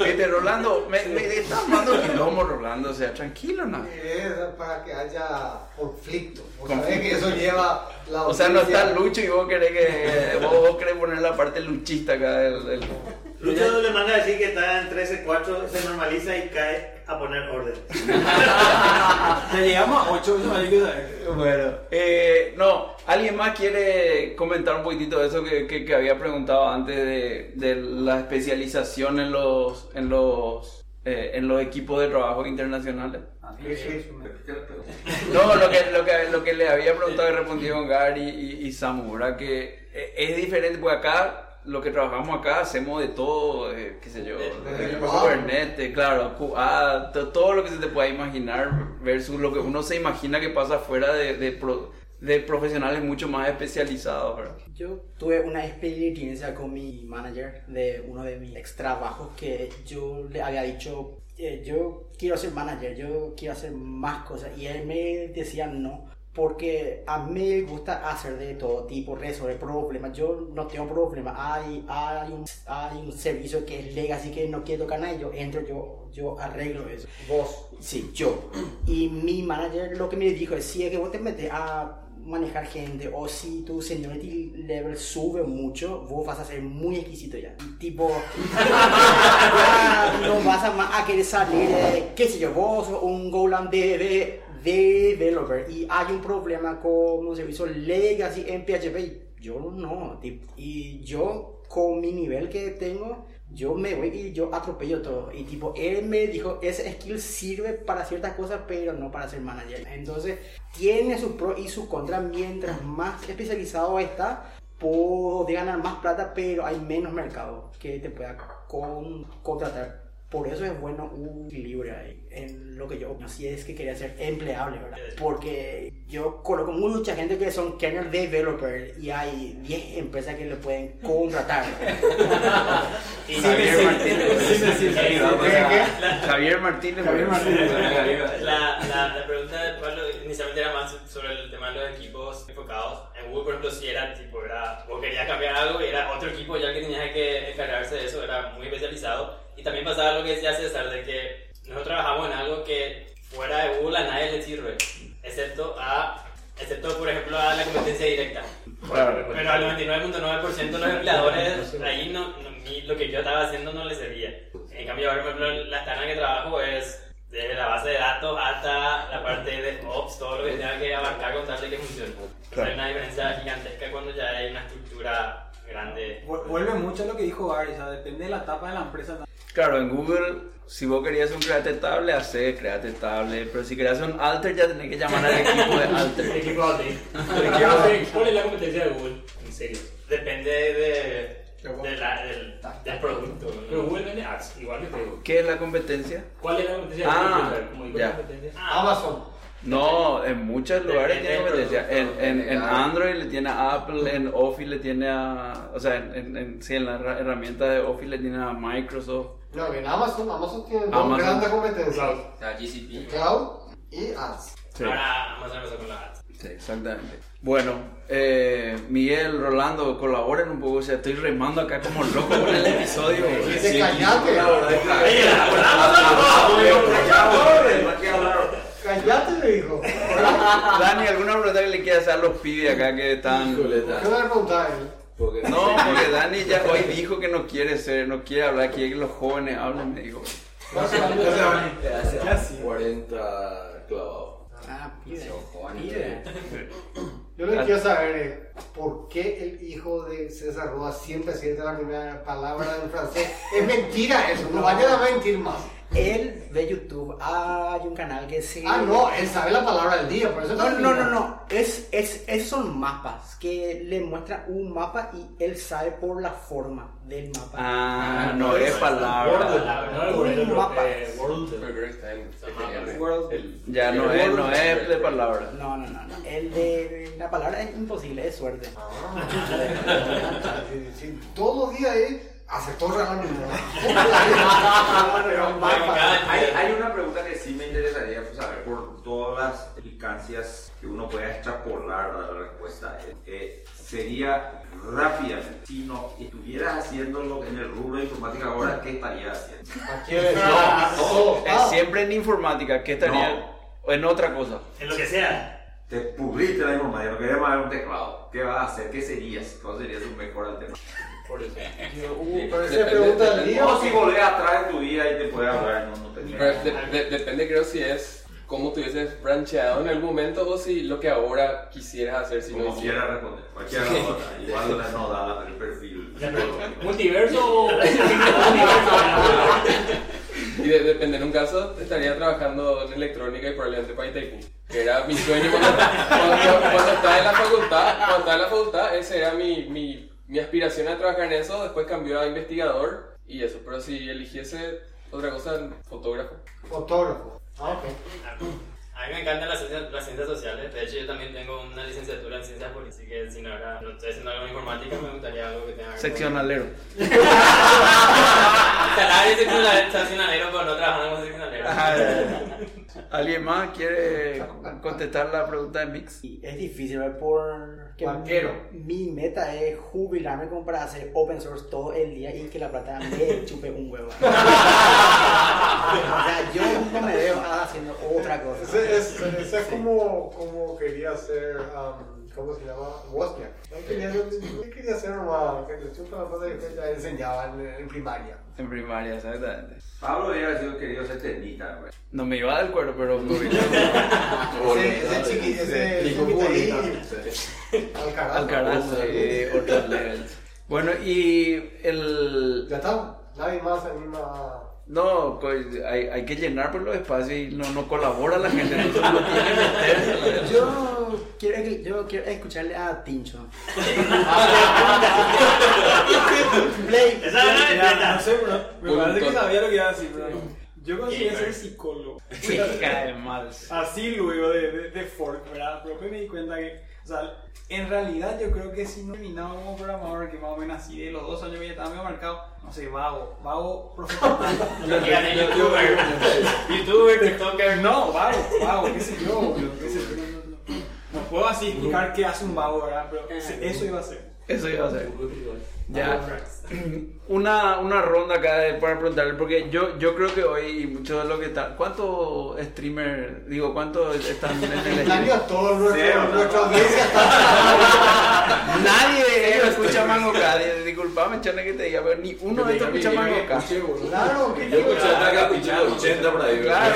no. Viste, Rolando, me, me está armando quilombo, Rolando. O sea, tranquilo, ¿no? Es para que haya conflicto. Conflicto. que eso lleva la O sea, no está Lucho y vos querés que. Vos, vos querés poner la parte luchista acá del. del- Lucho le manda a decir que está en 13-4, se normaliza y cae a poner orden. Ya llegamos a 8, eso hay que saber. Bueno, eh, no, ¿alguien más quiere comentar un poquitito de eso que, que- que había preguntado antes de, de la especialización en los, en los, eh, en los equipos de trabajo internacionales? No, lo que, lo que, lo que le había preguntado y respondido Gary y, y Samu, ¿verdad? Que eh, es diferente, porque acá, lo que trabajamos acá, hacemos de todo, eh, qué sé yo, Kubernetes, claro, QA, to- todo lo que se te pueda imaginar versus lo que uno se imagina que pasa fuera de, de, pro- de profesionales mucho más especializados, ¿verdad? Yo tuve una experiencia con mi manager de uno de mis ex trabajos que yo le había dicho, eh, yo quiero ser manager, yo quiero hacer más cosas y él me decía no. Porque a mí me gusta hacer de todo tipo, resolver problemas. Yo no tengo problemas. Hay, hay, un, hay un servicio que es legacy que no quiero tocar nada. Yo entro, yo, yo arreglo eso. Vos. Sí, yo. Y mi manager lo que me dijo es, si es que vos te metes a manejar gente o si tu seniority level sube mucho, vos vas a ser muy exquisito ya. Tipo, no vas a, a querer salir de, qué sé yo, vos un Golang de, developer y hay un problema con un servicio legacy en PHP. Yo no, y yo con mi nivel que tengo, yo me voy y yo atropello todo. Y tipo, él me dijo, ese skill sirve para ciertas cosas, pero no para ser manager. Entonces, tiene sus pros y sus contras. Mientras más especializado está, puede ganar más plata, pero hay menos mercado que te pueda con- contratar. Por eso es bueno un equilibrio ahí, en lo que yo si es que quería ser empleable, ¿verdad? Porque yo conozco mucha gente que son kernel developer y hay 10 empresas que le pueden contratar. Y Javier Martínez. Javier Martínez. Javier Martínez. La, la, la pregunta de Pablo inicialmente era más sobre el tema de los equipos enfocados. En Google, por ejemplo, si era tipo, era, vos querías cambiar algo y era otro equipo ya que tenía que encargarse de eso. Y también pasaba lo que decía César, de que nosotros trabajamos en algo que fuera de Google a nadie le sirve, excepto a, excepto por ejemplo a la competencia directa. Claro. Pero al 99.9% de los empleadores, ahí no, no- lo que yo estaba haciendo no les servía. En cambio, ahora, por ejemplo, la escala que trabajo es desde la base de datos hasta la parte de Ops, todo lo que tenga que abarcar con tal de que funcione. O sea, hay una diferencia gigantesca cuando ya hay una estructura grande. Vu- Vuelve mucho a lo que dijo Gary, o sea, depende de la etapa de la empresa. Claro, en Google, si vos querías un create estable, haces create estable. Pero si querías un alter, ya tenés que llamar al equipo de alter. Equipo Alter. ¿Cuál es la competencia de Google? En serio. Depende de, de la- del, del producto. ¿no? Pero Google vende ads, igual que Facebook. ¿Qué es la competencia? ¿Cuál es la competencia de Ah, Google? Como dijo ya. competencia. Amazon. No, en muchos lugares tiene competencia. En, en, en Android le tiene a Apple, en Office le tiene a. O sea, en, en, en- sí, en la herra- herramienta de Office le tiene a Microsoft. No, en Amazon, Amazon tiene dos Amazon. grandes competencias. GCP. Cloud y Ads. Sí, Ahora vamos a empezar con la ads. sí, exactamente. Bueno, eh, Miguel, Rolando, colaboren un poco. O sea, estoy remando acá como loco con el episodio. Dice, callate. Callate, le dijo. Dani, ¿alguna pregunta que le quieras hacer a los pibes acá que están. ¿Qué le preguntar a él? Porque No, porque Dani ya hoy dijo que no quiere ser, no quiere hablar, quiere que los jóvenes hablen, me dijo. hace 40 clavados. Ah, pide. Pide. Yo lo que quiero saber es por qué el hijo de César Roa siempre siente la primera palabra en francés. Es mentira eso, no vayan a mentir más. Él ve YouTube, hay un canal que se... Ah, no, él sabe la palabra del día, por eso No, no, no, no, es, es, esos son mapas que le muestran un mapa y él sabe por la forma del mapa. Ah, no es palabra. Un mapa. Ya no es, no es de palabra. No, no, no, no. El de la palabra es imposible, es suerte. Sí, sí, Todos los días es todo realmente. Hay, hay una pregunta que sí me interesaría pues, saber por todas las implicancias que uno pueda extrapolar a la respuesta. Eh, sería rápidamente, si no estuvieras haciéndolo en el rubro de informática ahora, ¿qué estarías haciendo? No, es siempre en informática, ¿qué estaría? O en otra cosa. En lo que sea. Te pudriste la informática, no querías ver un teclado. ¿Qué vas a hacer? ¿Qué serías? ¿Cuál sería tu mejor alternativa? Por eso. pero esa pregunta del día, O si volvés atrás en tu vida y te puedes hablar, no, no. Pero de- de- depende, creo, si es cómo te hubieses brancheado en algún momento o si lo que ahora quisieras hacer si no Como hicieras. quiera responder, cualquiera de las dos, igual no- no da la- el perfil. ¿Multiverso o Y de- depende, en un caso estaría trabajando en electrónica y probablemente para Itaipú. Que era mi sueño cuando, cuando- cuando estaba en la facultad. Cuando estaba en la facultad, esa era mi, mi, mi aspiración a trabajar en eso. Después cambió a investigador y eso. Pero si eligiese otra cosa, fotógrafo. Fotógrafo. Ah, ok. A mí me encantan las ciencias, las ciencias sociales. De hecho, yo también tengo una licenciatura en ciencias políticas. Así que si no, ahora no estoy haciendo algo en informática, me gustaría algo que tenga que ver con- Seccionalero. Seccionalero, seccionalero, pero no trabajando como seccionalero. ¿Alguien más quiere contestar la pregunta de Mix? Es difícil, ¿verdad? por que Banquero. Mi meta es jubilarme como para hacer open source todo el día y que la plata me chupe un huevo. o sea, yo no me veo haciendo otra cosa. Ese es, ese es como, como quería hacer, um, ¿cómo se llama? Wozniak. Él quería, él quería hacer una, que le chupa la que ya enseñaban en, en primaria. En primaria, exactamente. Pablo hubiera sido querido ser tenista, güey. No me iba del cuero, pero me Ese, ese chiqui, ese chiquito ahí, Alcaraz. Otros levels. Bueno, y el... Ya está, nadie más se anima a... No, pues, hay, hay que llenar por los espacios y no, no colabora la gente, uno tiene que meterse. Yo quiero, yo quiero escucharle a Tincho. Play. Esa no sé, bro. Me parece que sabía lo que iba a decir, bro. Yo conseguí ser psicólogo. Chica de mal. Así luego de, de, de Fork, ¿verdad? Pero después me di cuenta que, o sea, en realidad yo creo que si no terminaba como programador, que más o menos así de los dos años que ya estaba medio marcado, no sé, vago, vago profesional. Yo quiero ser youtuber. Youtuber, tiktoker. No, vago, vago, qué sé yo, bro, qué sé yo. No, puedo así explicar qué hace un vago, ¿verdad? Pero eso iba a ser. Eso iba a ser. Ya. Una, una ronda acá de- para preguntarle, porque yo, yo creo que hoy muchos de los que están. ¿Cuántos streamers, digo, cuántos están en el El stream? año todo nuestro, Cero, nuestra audiencia está... Nadie ellos escucha Mango K. Disculpame, Chane, que te diga, pero ni uno de estos escucha Mango K. Claro, que Yo escuché otra capítulo de 80 por ahí. Claro,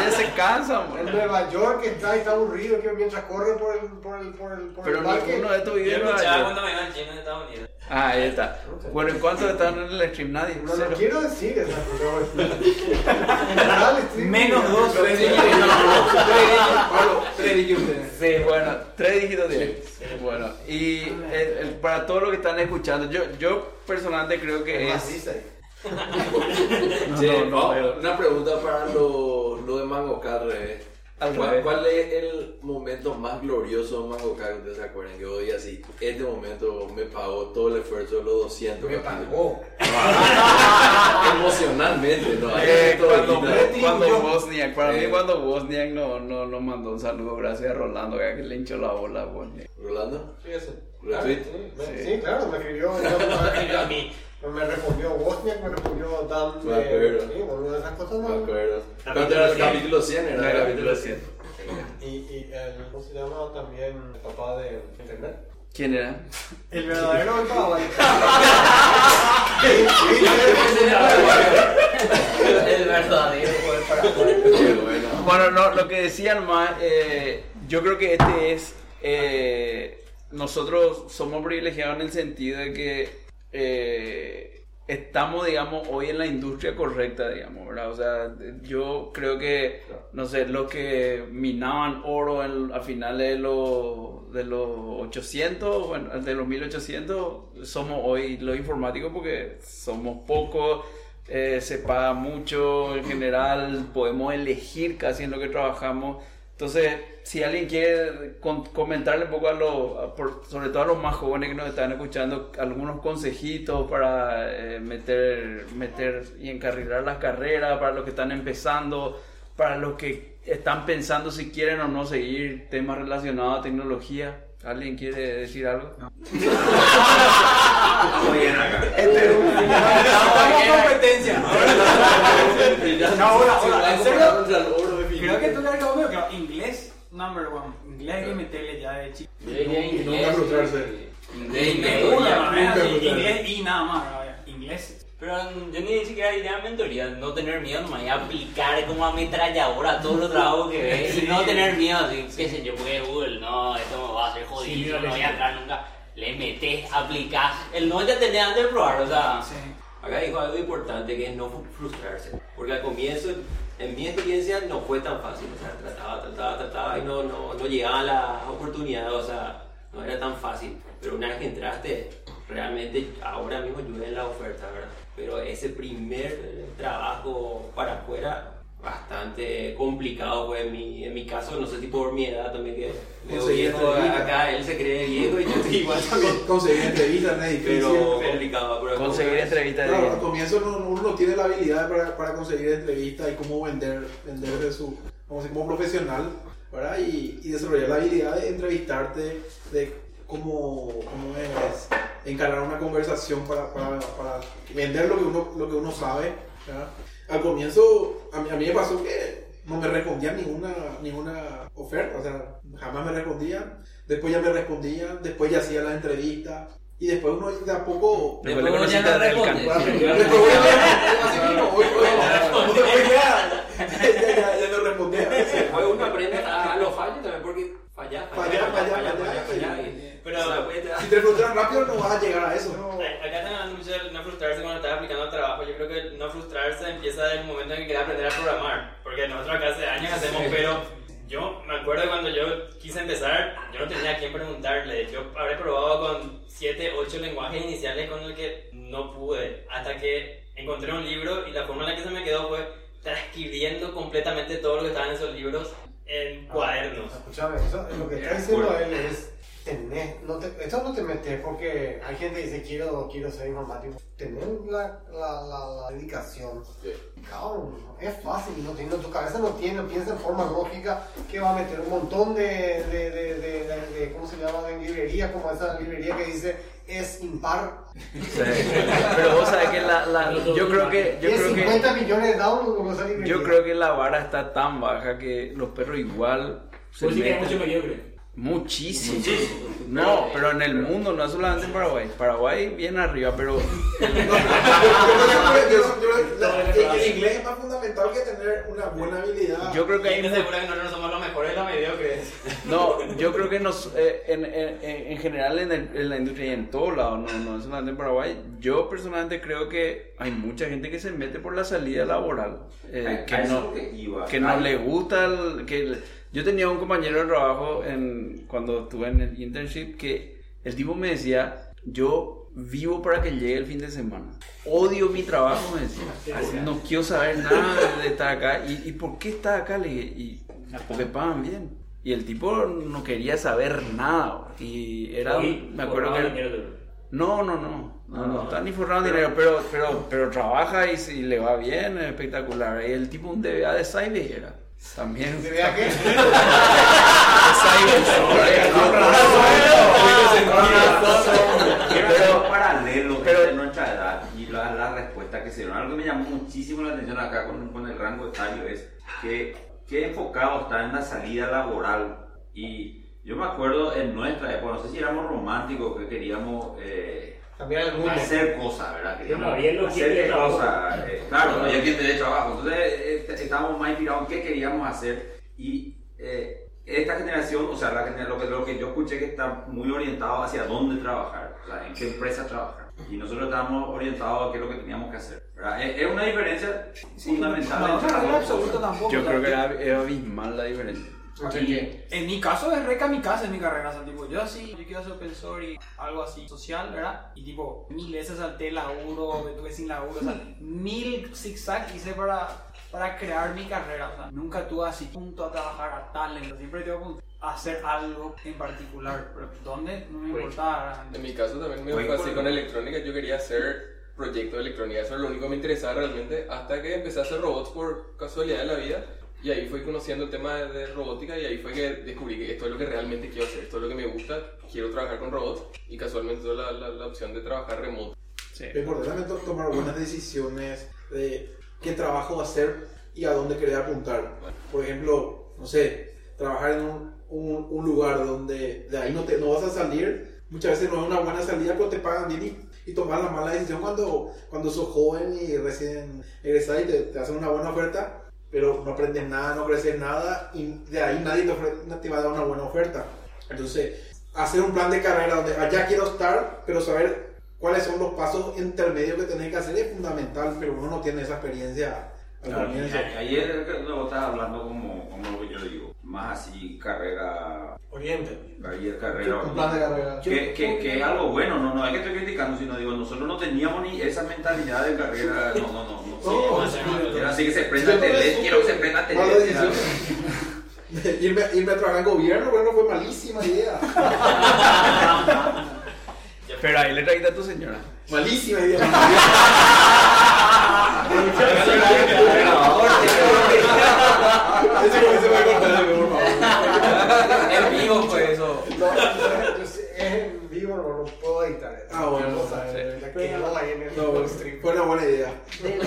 ellos se cansan, En. Nueva York está, está aburrido que mientras corre por el, por el, por el, por Pero ninguno de estos Yo en Nueva escuchaba cuando me iba al en Estados Unidos. Ah, ahí está. Bueno, ¿y cuántos están en el stream? Nadie. No, quiero decir esa En estoy- Menos dos. Tres dígitos, tres. Sí, bueno, tres dígitos tiene. Bueno, y el- el- para todos los que están escuchando, yo, yo personalmente creo que es. No, no, no, pero- una pregunta para lo, lo de Mango Car, revés. Al ¿Cuál, es el momento más glorioso de Mango que ustedes se acuerdan? Que hoy así, este momento me pagó todo el esfuerzo de los 200. Me pagó. Emocionalmente, ¿no? Eh, cuando, cuando Bosniak, para mí Eh. cuando Bosniak no, no, no mandó un saludo, gracias a Rolando, que le hinchó la bola a Bosniak. ¿Rolando? Sí, eso. ¿Retweet? Me- Sí, claro, me escribió. a mí. Me respondió Bosniak, me respondió Dan. Me acuerdo. Sí, bueno, esas cosas Me no. acuerdo. Capítulo ¿Cuánto era el 100. capítulo 100? Era Era el capítulo capítulo 100. Y, y el, ¿cómo se llama? También el papá de Internet. ¿Quién era? El verdadero Paraguay. El verdadero Paraguay. Bueno, no, lo que decían más, eh, yo creo que este es, eh, nosotros somos privilegiados en el sentido de que eh, estamos, digamos, hoy en la industria correcta, digamos. O sea, yo creo que, no sé, los que minaban oro en- a finales de los, de los 800, bueno, de los 1800, somos hoy los informáticos porque somos pocos. eh, se paga mucho en general, podemos elegir casi en lo que trabajamos. Entonces, si alguien quiere con- comentarle un poco a los, a por- sobre todo a los más jóvenes que nos están escuchando, algunos consejitos para eh, meter, meter y encarrilar las carreras, para los que están empezando, para los que están pensando si quieren o no seguir temas relacionados a tecnología. ¿Alguien quiere decir algo? Muy bien acá. Este competencia. No, ahora, ahora, en serio, creo que tú le number one. Inglés hay que meterle ya de chico. Y nunca frustrarse. Inglés y Inglés y nada más. ¿no? Inglés. Pero yo ni siquiera diría mentoría, no tener miedo nomás, y aplicar como ametralladora todos los trabajos que ves y no tener miedo, así, qué sé yo, porque Google, no, esto me va a hacer Sí, jodido, mira, no voy sí. a entrar nunca. Le metes, aplicás, el no ya tenés antes de probar, o sea, Acá dijo algo importante que es no fru- frustrarse. Porque al comienzo, en mi experiencia, no fue tan fácil. O sea, trataba, trataba, trataba y no, no, no llegaban las oportunidades. O sea, no era tan fácil. Pero una vez que entraste, realmente ahora mismo llueve la oferta, ¿verdad? Pero ese primer trabajo para afuera, bastante complicado. Pues en mi, en mi caso, no sé si por mi edad también que veo viejo acá, él se cree viejo y yo estoy igual también. Conseguir entrevistas es difícil. Pero complicado. Pero Conseguir entrevistas Claro, al comienzo no- uno no tiene la habilidad para, para conseguir entrevistas y cómo vender, vender de su, como, como profesional, ¿verdad? Y, y desarrollar la habilidad de entrevistarte, de cómo, cómo es encarar una conversación para, para, para vender lo que uno, lo que uno sabe, ¿verdad? Al comienzo, a mí, a mí me pasó que no me respondían ninguna, ninguna oferta, o sea, jamás me respondían, después ya me respondían, después ya hacía las entrevistas, y después uno de a poco... Después le conociste a Delcan. Después hoy ya- ya- ya- ya no respondía. Después uno aprende a, los fallos también, porque falla, falla, Falla, falla, falla, falla, falla, y- Pero- Si te frustras rápido no vas a llegar a eso. Acá están hablando mucho de no frustrarse cuando estás aplicando al trabajo. Yo creo empieza desde el momento en que quieres aprender a programar. Porque nosotros acá hace años hacemos, pero yo me acuerdo cuando yo quise empezar, yo no tenía a quién preguntarle. Yo habré probado con 7, 8 lenguajes iniciales con el que no pude. Hasta que encontré un libro y la forma en la que se me quedó fue transcribiendo completamente todo lo que estaba en esos libros en cuadernos. Escúchame, eso, lo que está diciendo él es tener, no te, esto no te metes porque hay gente que dice quiero, quiero ser informático. Tener la, la, la, la dedicación. Cabrón, es fácil, no tiene, tu cabeza no tiene, piensa en forma lógica que va a meter un montón de, de, de, de, de- de- ¿cómo se llama? De librerías, como esa librería que dice es impar. Sí. Pero vos sabés que la, la- yo creo que yo creo 50 que millones de downloads librería. yo creo que la vara está tan baja que los perros igual se Pues sí que meten. mucho mediocre. Muchísimo. Muchísimo. No, pero en el mundo, no solamente en Paraguay. Paraguay bien arriba, pero El inglés es más fundamental que tener una buena habilidad. Yo creo que hay que nosotros somos los mejores, mediocres. No, yo creo que nos, eh, en, en- en- en general en, el- en la industria y en todos lados, no, no solamente en Paraguay, yo personalmente creo que hay mucha gente que se mete por la salida laboral, eh, que, no, es que iba. que no le gusta, el- que el- yo tenía un compañero de trabajo en, cuando estuve en el internship que el tipo me decía, yo vivo para que llegue el fin de semana, odio mi trabajo, me decía, Así, no quiero saber nada de estar acá, ¿y, y por qué estás acá? Le dije, y porque pagan bien. Y el tipo no quería saber nada. Y era, Hoy, me acuerdo que... dinero, No, no, no. No, no, Ah. está ni forrado en dinero, pero, pero, pero trabaja y si le va bien, es espectacular. Y el tipo un DBA de Cyber era. También. De Cyber. Pero paralelo pero, de nuestra edad y la, la respuesta que se dieron. Algo que me llamó muchísimo la atención acá con, con el rango etario es que qué enfocado está en la salida laboral y Yo me acuerdo en nuestra época, no sé si éramos románticos, que queríamos eh, Cambiar el mundo. hacer cosas, ¿verdad? No había los hacer qué cosas. eh, claro, no había quien dé trabajo. Entonces eh, estábamos más inspirados en qué queríamos hacer. Y eh, esta generación, o sea, la gener- lo, que, lo que yo escuché que está muy orientado hacia dónde trabajar, o sea, en qué empresa trabajar. Y nosotros estábamos orientados a qué es lo que teníamos que hacer. ¿verdad? Es, es una diferencia fundamental. No, no dos absoluto tampoco. Yo creo que que- era, era abismal la diferencia. En mi caso es re kamikaze en mi carrera, o sea, tipo, yo así, yo quiero ser source y algo así social, ¿verdad? Y tipo, mil veces salté laburo, me tuve sin laburo, o sea, mil zigzag hice para, para crear mi carrera, o sea, nunca tuve así punto a trabajar a talento, siempre tuve punto a hacer algo en particular, pero ¿dónde? No me importaba. En mi caso también me fue así con electrónica. Yo quería hacer proyectos de electrónica. Eso era lo único que me interesaba realmente. Hasta que empecé a hacer robots por casualidad de la vida. Y ahí fui conociendo el tema de, de robótica. Y ahí fue que descubrí que esto es lo que realmente quiero hacer. Esto es lo que me gusta. Quiero trabajar con robots. Y casualmente tuve la, la, la opción de trabajar remoto. Lo importante también to- tomar buenas decisiones de qué trabajo hacer y a dónde querer apuntar. Por ejemplo, no sé, trabajar en un, un- un lugar donde de ahí no, te, no vas a salir, muchas veces no es una buena salida, pero te pagan bien y, y tomar la mala decisión cuando, cuando sos joven y recién egresado y te, te hacen una buena oferta, pero no aprendes nada, no creces nada y de ahí nadie te, ofre- te va a dar una buena oferta. Entonces, hacer un plan de carrera donde allá quiero estar, pero saber cuáles son los pasos intermedios que tenés que hacer es fundamental, pero uno no tiene esa experiencia al Claro, comienzo. Ayer lo estás hablando como, como lo que yo digo, más así carrera. Oriente. Carrera. Un plan de carrera. Que, que, que es algo bueno, no, no es que estoy criticando, sino digo, nosotros no teníamos ni esa mentalidad de carrera, no, no, no. no, No, sí, sí. era así que se prenda que quiero que se prenda decisión. irme, irme a trabajar en gobierno, bueno, fue malísima idea. Pero ahí le trajiste a tu señora. malísima idea. Ese no se puede cortar, por favor. En vivo fue eso. No, yo sé, es en vivo, no lo puedo editar. Ah, bueno. O sea, la quedó ahí en el No, fue una buena idea. De-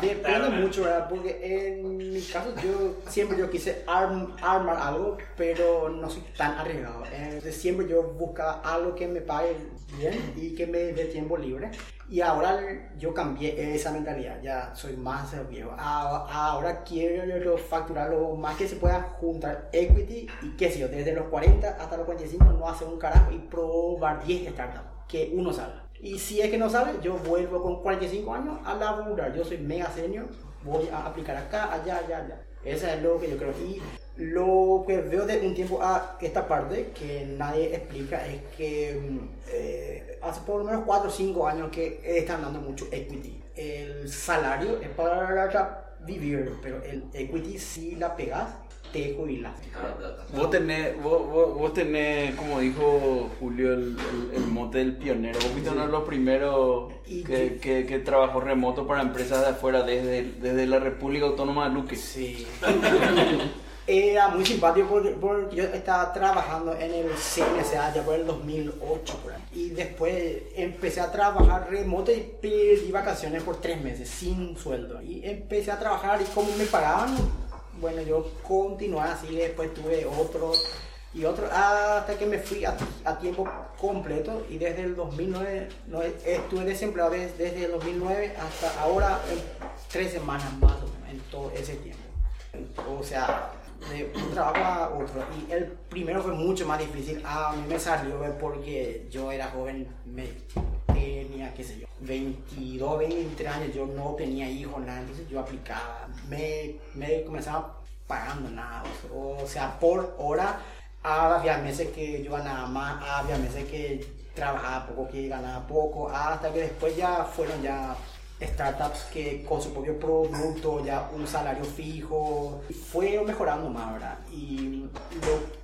Depende mucho, ¿verdad? Porque en mi caso yo siempre yo quise arm- armar algo, pero no soy tan arriesgado. Entonces siempre yo buscaba algo que me pague bien y que me dé tiempo libre. Y ahora yo cambié esa mentalidad, ya soy más viejo. Ah, Ahora quiero facturar lo más que se pueda juntar equity y qué sé yo, desde los 40 hasta los 45 no hacer un carajo y probar 10 startups, que uno salga. Y si es que no sale, yo vuelvo con 45 años a laburar. Yo soy mega senior, voy a aplicar acá, allá, allá, allá. Eso es lo que yo creo. Y lo que veo de un tiempo a esta parte, que nadie explica, es que mm, eh, hace por lo menos 4 o 5 años que están dando mucho equity. El salario es para vivir, pero el equity si la pegas, te jubilas. Vos tenés, vos, vos, vos tenés, como dijo Julio, el, el, el mote del pionero. Vos fuiste uno de los primeros que, que, que trabajó remoto para empresas de afuera desde, desde la República Autónoma de Luque. Sí. Era muy simpático porque, porque yo estaba trabajando en el CNSA ya por el 2008 por ahí. y después empecé a trabajar remoto y pedí vacaciones por tres meses sin sueldo y empecé a trabajar y como me pagaban bueno yo continué así después tuve otro y otro hasta que me fui a, a tiempo completo y desde el 2009 no, estuve desempleado des- desde el 2009 hasta ahora tres semanas más en todo ese tiempo o sea, de un trabajo a otro. Y el primero fue mucho más difícil. A mí me salió porque yo era joven, me qué sé yo, 22, 23 años, yo no tenía hijos, nada, entonces yo aplicaba. Me, me comenzaba pagando nada, o sea, por hora. Había meses que yo ganaba más, había meses que trabajaba poco, que ganaba poco, hasta que después ya fueron ya startups que con su propio producto, ya un salario fijo, fue mejorando más, ¿verdad? Y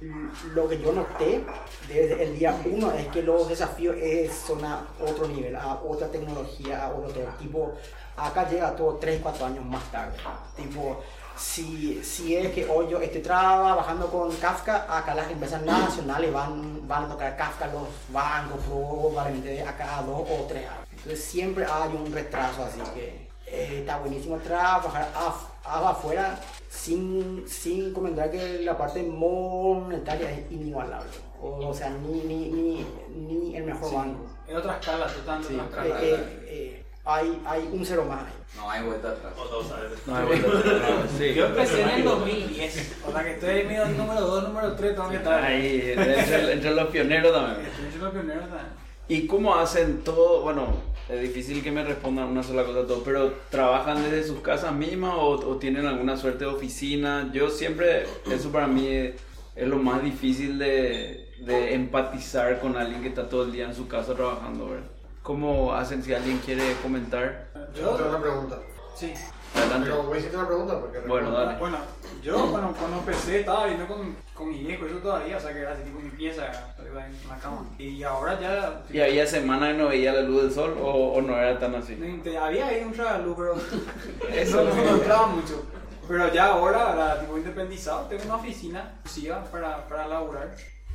lo, lo que yo noté desde el día uno es que los desafíos es, son a otro nivel, a otra tecnología, a otro tipo. Acá llega todo 3, 4 años más tarde. Tipo, si, si es que hoy yo estoy trabajando con Kafka, acá las empresas nacionales van, van a tocar Kafka, los bancos probablemente acá a dos o tres años. Entonces siempre hay un retraso, así que eh, está buenísimo trabajar af- af- afuera sin, sin comentar que la parte monetaria es inigualable. O, o sea, ni, ni, ni, ni el mejor Sí. banco. Es otra escala, totalmente Sí, otra eh, escala. eh, eh, hay, hay un cero más ahí. No hay vuelta atrás. O dos. No hay vuelta atrás, sí. Yo empecé en el 2010. O sea que estoy ahí medio número 2, número 3 todavía. Está ahí, entre, entre los pioneros también. Entre los pioneros también. ¿Y cómo hacen todo? Bueno, es difícil que me respondan una sola cosa todo, pero ¿trabajan desde sus casas mismas o, o tienen alguna suerte de oficina? Yo siempre, eso para mí es, es lo más difícil de, de empatizar con alguien que está todo el día en su casa trabajando, ¿verdad? ¿Cómo hacen si alguien quiere comentar? Yo tengo una pregunta. Sí. Adelante. Pero voy a hacerte una pregunta porque... Bueno, dale. Bueno, yo bueno, cuando empecé estaba viviendo con, con mi viejo, eso todavía, o sea que era así tipo mi pieza, arriba en la cama. Y ahora ya... ¿Y había semanas que no veía la luz del sol o, o no era tan así? Te- Había ahí un tragaluz, pero eso no, no entraba mucho. Pero ya ahora, ahora, tipo independizado, tengo una oficina exclusiva para, para laburar.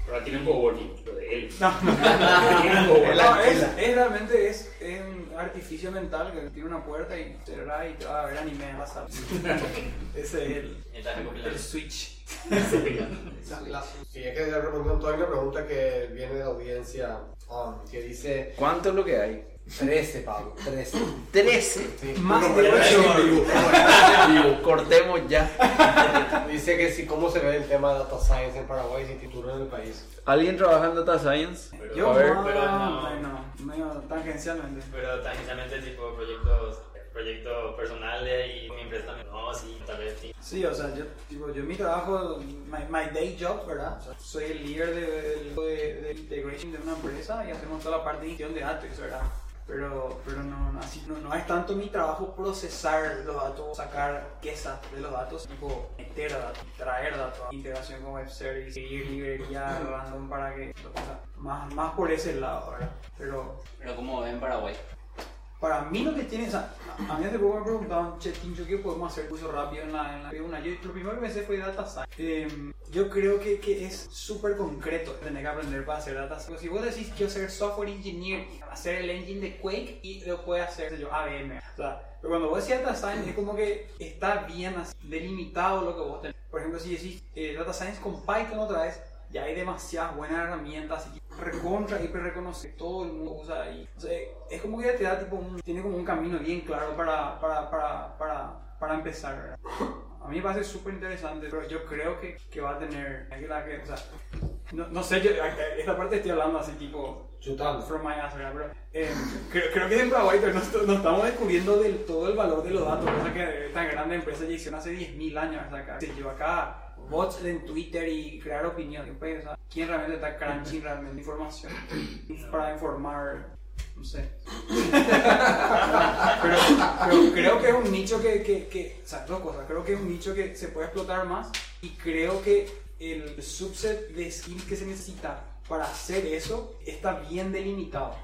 Pero tienen coworking, lo de él. No, coworking. No, es, es realmente es, es un artificio mental que tiene una puerta y cerrada y te va a ver anime la sala. Ese es el, el switch. Sí, es que le preguntan toda una pregunta que viene de la audiencia um, que dice ¿Cuánto es lo que hay? 13, Pablo, 13. 13. Sí. Más No, de pero ocho. en vivo. Cortemos ya. Dice que si cómo se ve el tema de data science en Paraguay sin título en el país. ¿Alguien trabaja en Data Science? Yo a ver. no, pero no. bueno, medio tangencialmente. Pero tangencialmente tipo proyectos, proyectos personales y mi empresa también. No, sí, tal vez sí. Sí, o sea, yo, tipo, yo mi trabajo, my, my day job, ¿verdad? O sea, soy el líder de, de, de integration de una empresa y hacemos toda la parte de gestión de datos, ¿verdad? Pero, pero no, no, así, no, no es tanto mi trabajo procesar los datos, sacar quesas de los datos, tipo meter datos, traer datos, integración con web service, seguir librería random para que, o sea, más, más por ese lado, ¿verdad? Pero Pero como ven Paraguay. Para mí lo que tiene, o sea, a mí hace poco me preguntaban, che, Tincho, ¿qué podemos hacer curso rápido en la, en la una? Yo, lo primero que pensé fue data science. Eh, yo creo que, que es súper concreto tener que aprender para hacer data science. Si vos decís, quiero ser software engineer, hacer el engine de Quake y lo puede hacer, yo, ABM. O sea, pero cuando vos decís data science es como que está bien así, delimitado lo que vos tenés. Por ejemplo, si decís eh, data science con Python otra vez, ya hay demasiadas buenas herramientas y recontra, hiper reconoce, todo el mundo usa ahí. O sea, es como que te da tipo un, tiene como un camino bien claro para, para, para, para, para empezar, ¿verdad? A mí me parece súper interesante, pero yo creo que, que va a tener, que la que, o sea, no, no sé, yo, esta parte estoy hablando así tipo, Chutando. from my ass, ¿verdad? Pero eh, creo, creo que en Paraguay no, no estamos descubriendo del todo el valor de los datos, cosa que esta grande empresa ya hicieron hace 10.000 años, o sea, acá, se lleva acá bots en Twitter y crear opinión. Pues, ¿Quién realmente está crunching realmente información para informar? No sé. pero, pero creo que es un nicho que, que, que, o sea, dos cosas. Creo que es un nicho que se puede explotar más y creo que el subset de skills que se necesita para hacer eso está bien delimitado.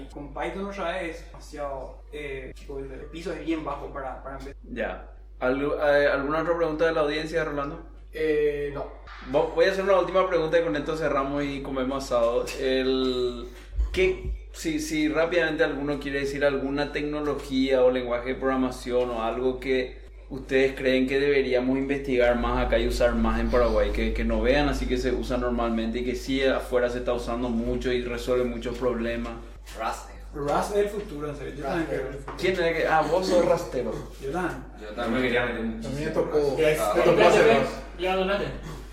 Y con Python otra vez es demasiado, eh, el piso es bien bajo para, para empezar. Ya. ¿Algu- eh, ¿Alguna otra pregunta de la audiencia, Rolando? Eh, no. Vo- Voy a hacer una última pregunta y con esto cerramos y comemos asado. El, ¿qué, si, si rápidamente alguno quiere decir alguna tecnología o lenguaje de programación o algo que ustedes creen que deberíamos investigar más acá y usar más en Paraguay, que, que no vean así que se usa normalmente y que sí afuera se está usando mucho y resuelve muchos problemas. Rust. Rust es el futuro, en serio. Yo también creo. ¿Quién es el que.? Ah, vos sos rastero. Yo también. Yo también quería meter muchísimo. También me tocó. Ah, Me tocó hacer más. ¿Le abandonaste?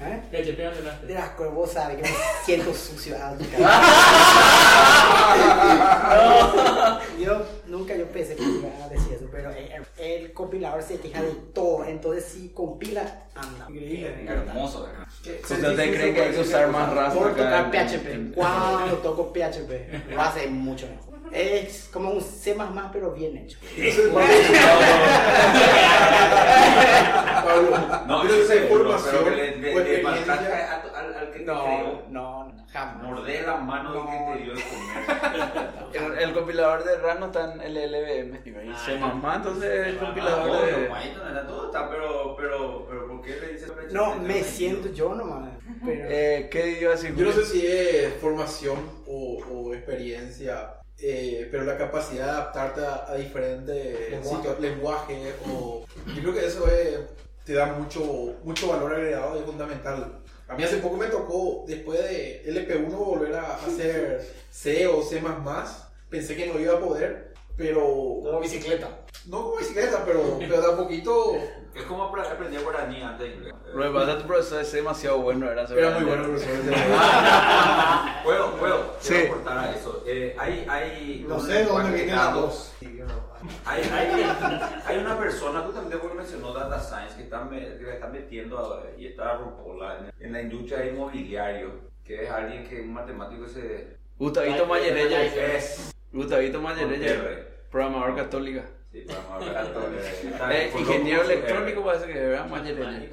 ¿Eh? PHP abandonaste. De las cosas, vos sabes que me siento sucio. ah, Yo nunca yo pensé que iba a decir eso, pero el, el compilador se queja de todo, entonces si compila, anda. Increíble. Hermoso, ¿verdad? ¿Ustedes creen que hay que usar más Rust Por tocar PHP. Cuando toco PHP, Rust es mucho mejor. Es como un C++, pero bien hecho. No, yo sé, información pero le, le, o le al, al que te No, creó. no, no, jamás. Morder la mano del que te dio de comer. El, el compilador de RAS no está en el LVM. Y C++, entonces el compilador No, de... no, Python era todo está, pero, pero, pero, ¿por qué le dices? No, me siento yo nomás. Pero Eh, ¿Qué iba a decir? Yo no sé si es formación o, o experiencia. Eh, pero la capacidad de adaptarte a, a diferentes Lenguaje. lenguajes o yo creo que eso es- te da mucho, mucho valor agregado y es fundamental. A mí hace poco me tocó, después de LP1, volver a hacer C o C++. Pensé que no iba a poder, pero... Como bicicleta. No como bicicleta, pero, pero de a poquito... Es como apre- aprender guaraní antes de inglés. Lo que pasa es que tu profesor es demasiado bueno, era Era muy bueno el profesor. Puedo, puedo, Sí. quiero aportar a eso. Eh, hay, hay No sé de dónde lenguaje viene la creado- voz. Sí, yo no. Hay, hay, hay una persona, justamente porque mencionó Data Science, que está, que le está metiendo a- y está rompola en, en la industria de inmobiliario, que es alguien que es un matemático que se... Gustavito Mayerella. Es Gustavito con Mayerella, R. programador católica. Sí, hablar todo, eh, ingeniero electrónico parece que ¿verdad? Mayerella.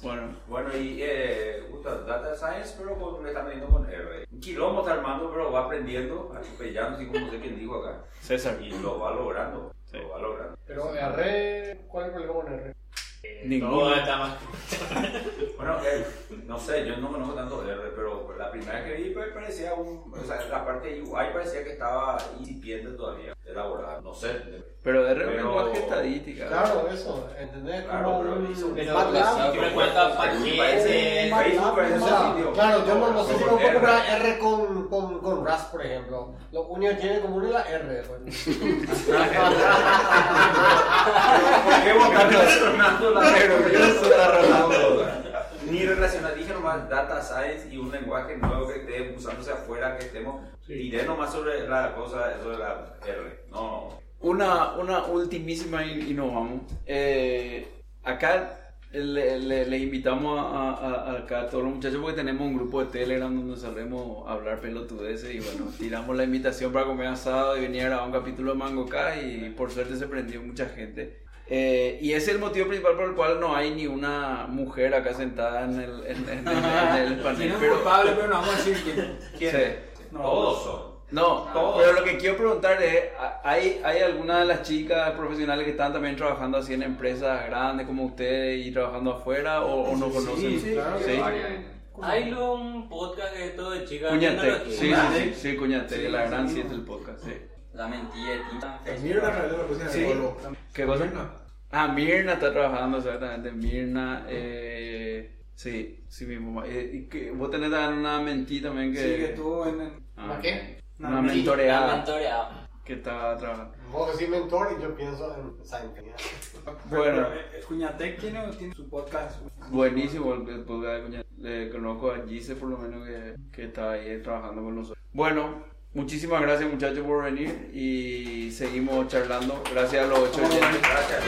Bueno, Bueno, y eh, gusta Data Science, pero con, le está metiendo con R. Un quilombo está armando, pero va aprendiendo, atropellando, así como sé quién dijo acá. César. Y lo va logrando, lo va logrando. Pero R, ¿cuál es el problema con R? Ninguno. Todo está más. Bueno, eh, no sé, yo no conozco tanto R, pero la primera que vi pues, parecía un. O sea, la parte de UI parecía que estaba incipiente todavía, elaborada. No sé. Pero R es un lenguaje estadística. Claro, eso, ¿entendés? Claro, pero un- hizo- Pero MATLAb. si me cuenta paquetes. Facebook un claro, yo no, no sé si me puedo R. comprar R con Rust, por ejemplo. Lo único que tiene común es la R. pues. ¿Por qué vos estás relacionando la yo relacionando. Ni relacionar, dije nomás data science y un lenguaje nuevo que esté usándose afuera, que estemos. Diré nomás sobre la cosa, eso de la R. No, Una, una ultimísima y, y nos vamos. Eh, acá le, le- le invitamos a, a- a- acá a todos los muchachos porque tenemos un grupo de Telegram donde solemos hablar pelotudeces y bueno, tiramos la invitación para comer asado y venir a grabar un capítulo de Mango K y por suerte se prendió mucha gente. Eh, y ese es el motivo principal por el cual no hay ni una mujer acá sentada en el, en, en- en- en el panel. ¿Quién pero- culpable? Pero no vamos a decir quién. Sí. todos son. No, pero lo que quiero preguntar es, ¿hay, ¿hay alguna de las chicas profesionales que están también trabajando así en empresas grandes como ustedes y trabajando afuera o, o no conocen? sí, claro que Sí. Hay un podcast de esto de chicas. Cuñate, sí, sí, sí, sí, Cuñate, la gran siete del podcast, sí. La mentira. Realidad de la cocina Sí. de Polo. ¿Qué cosa? Ah, Mirna está trabajando exactamente, Mirna, eh, sí, sí mismo. Eh, y que vos tenés una mentí también que... Sí, que estuvo en el... Ah, ¿Qué? Una Una mentoreada La mentoreada. que estaba trabajando. Vos decís mentor y yo pienso en. Bueno. Eh, Cuñatec tiene, tiene su podcast. Buenísimo el podcast de Cuña. Le conozco a Gise por lo menos que, que está ahí trabajando con nosotros. Bueno, muchísimas gracias muchachos por venir y seguimos charlando. Gracias a los ocho oyentes. Gracias.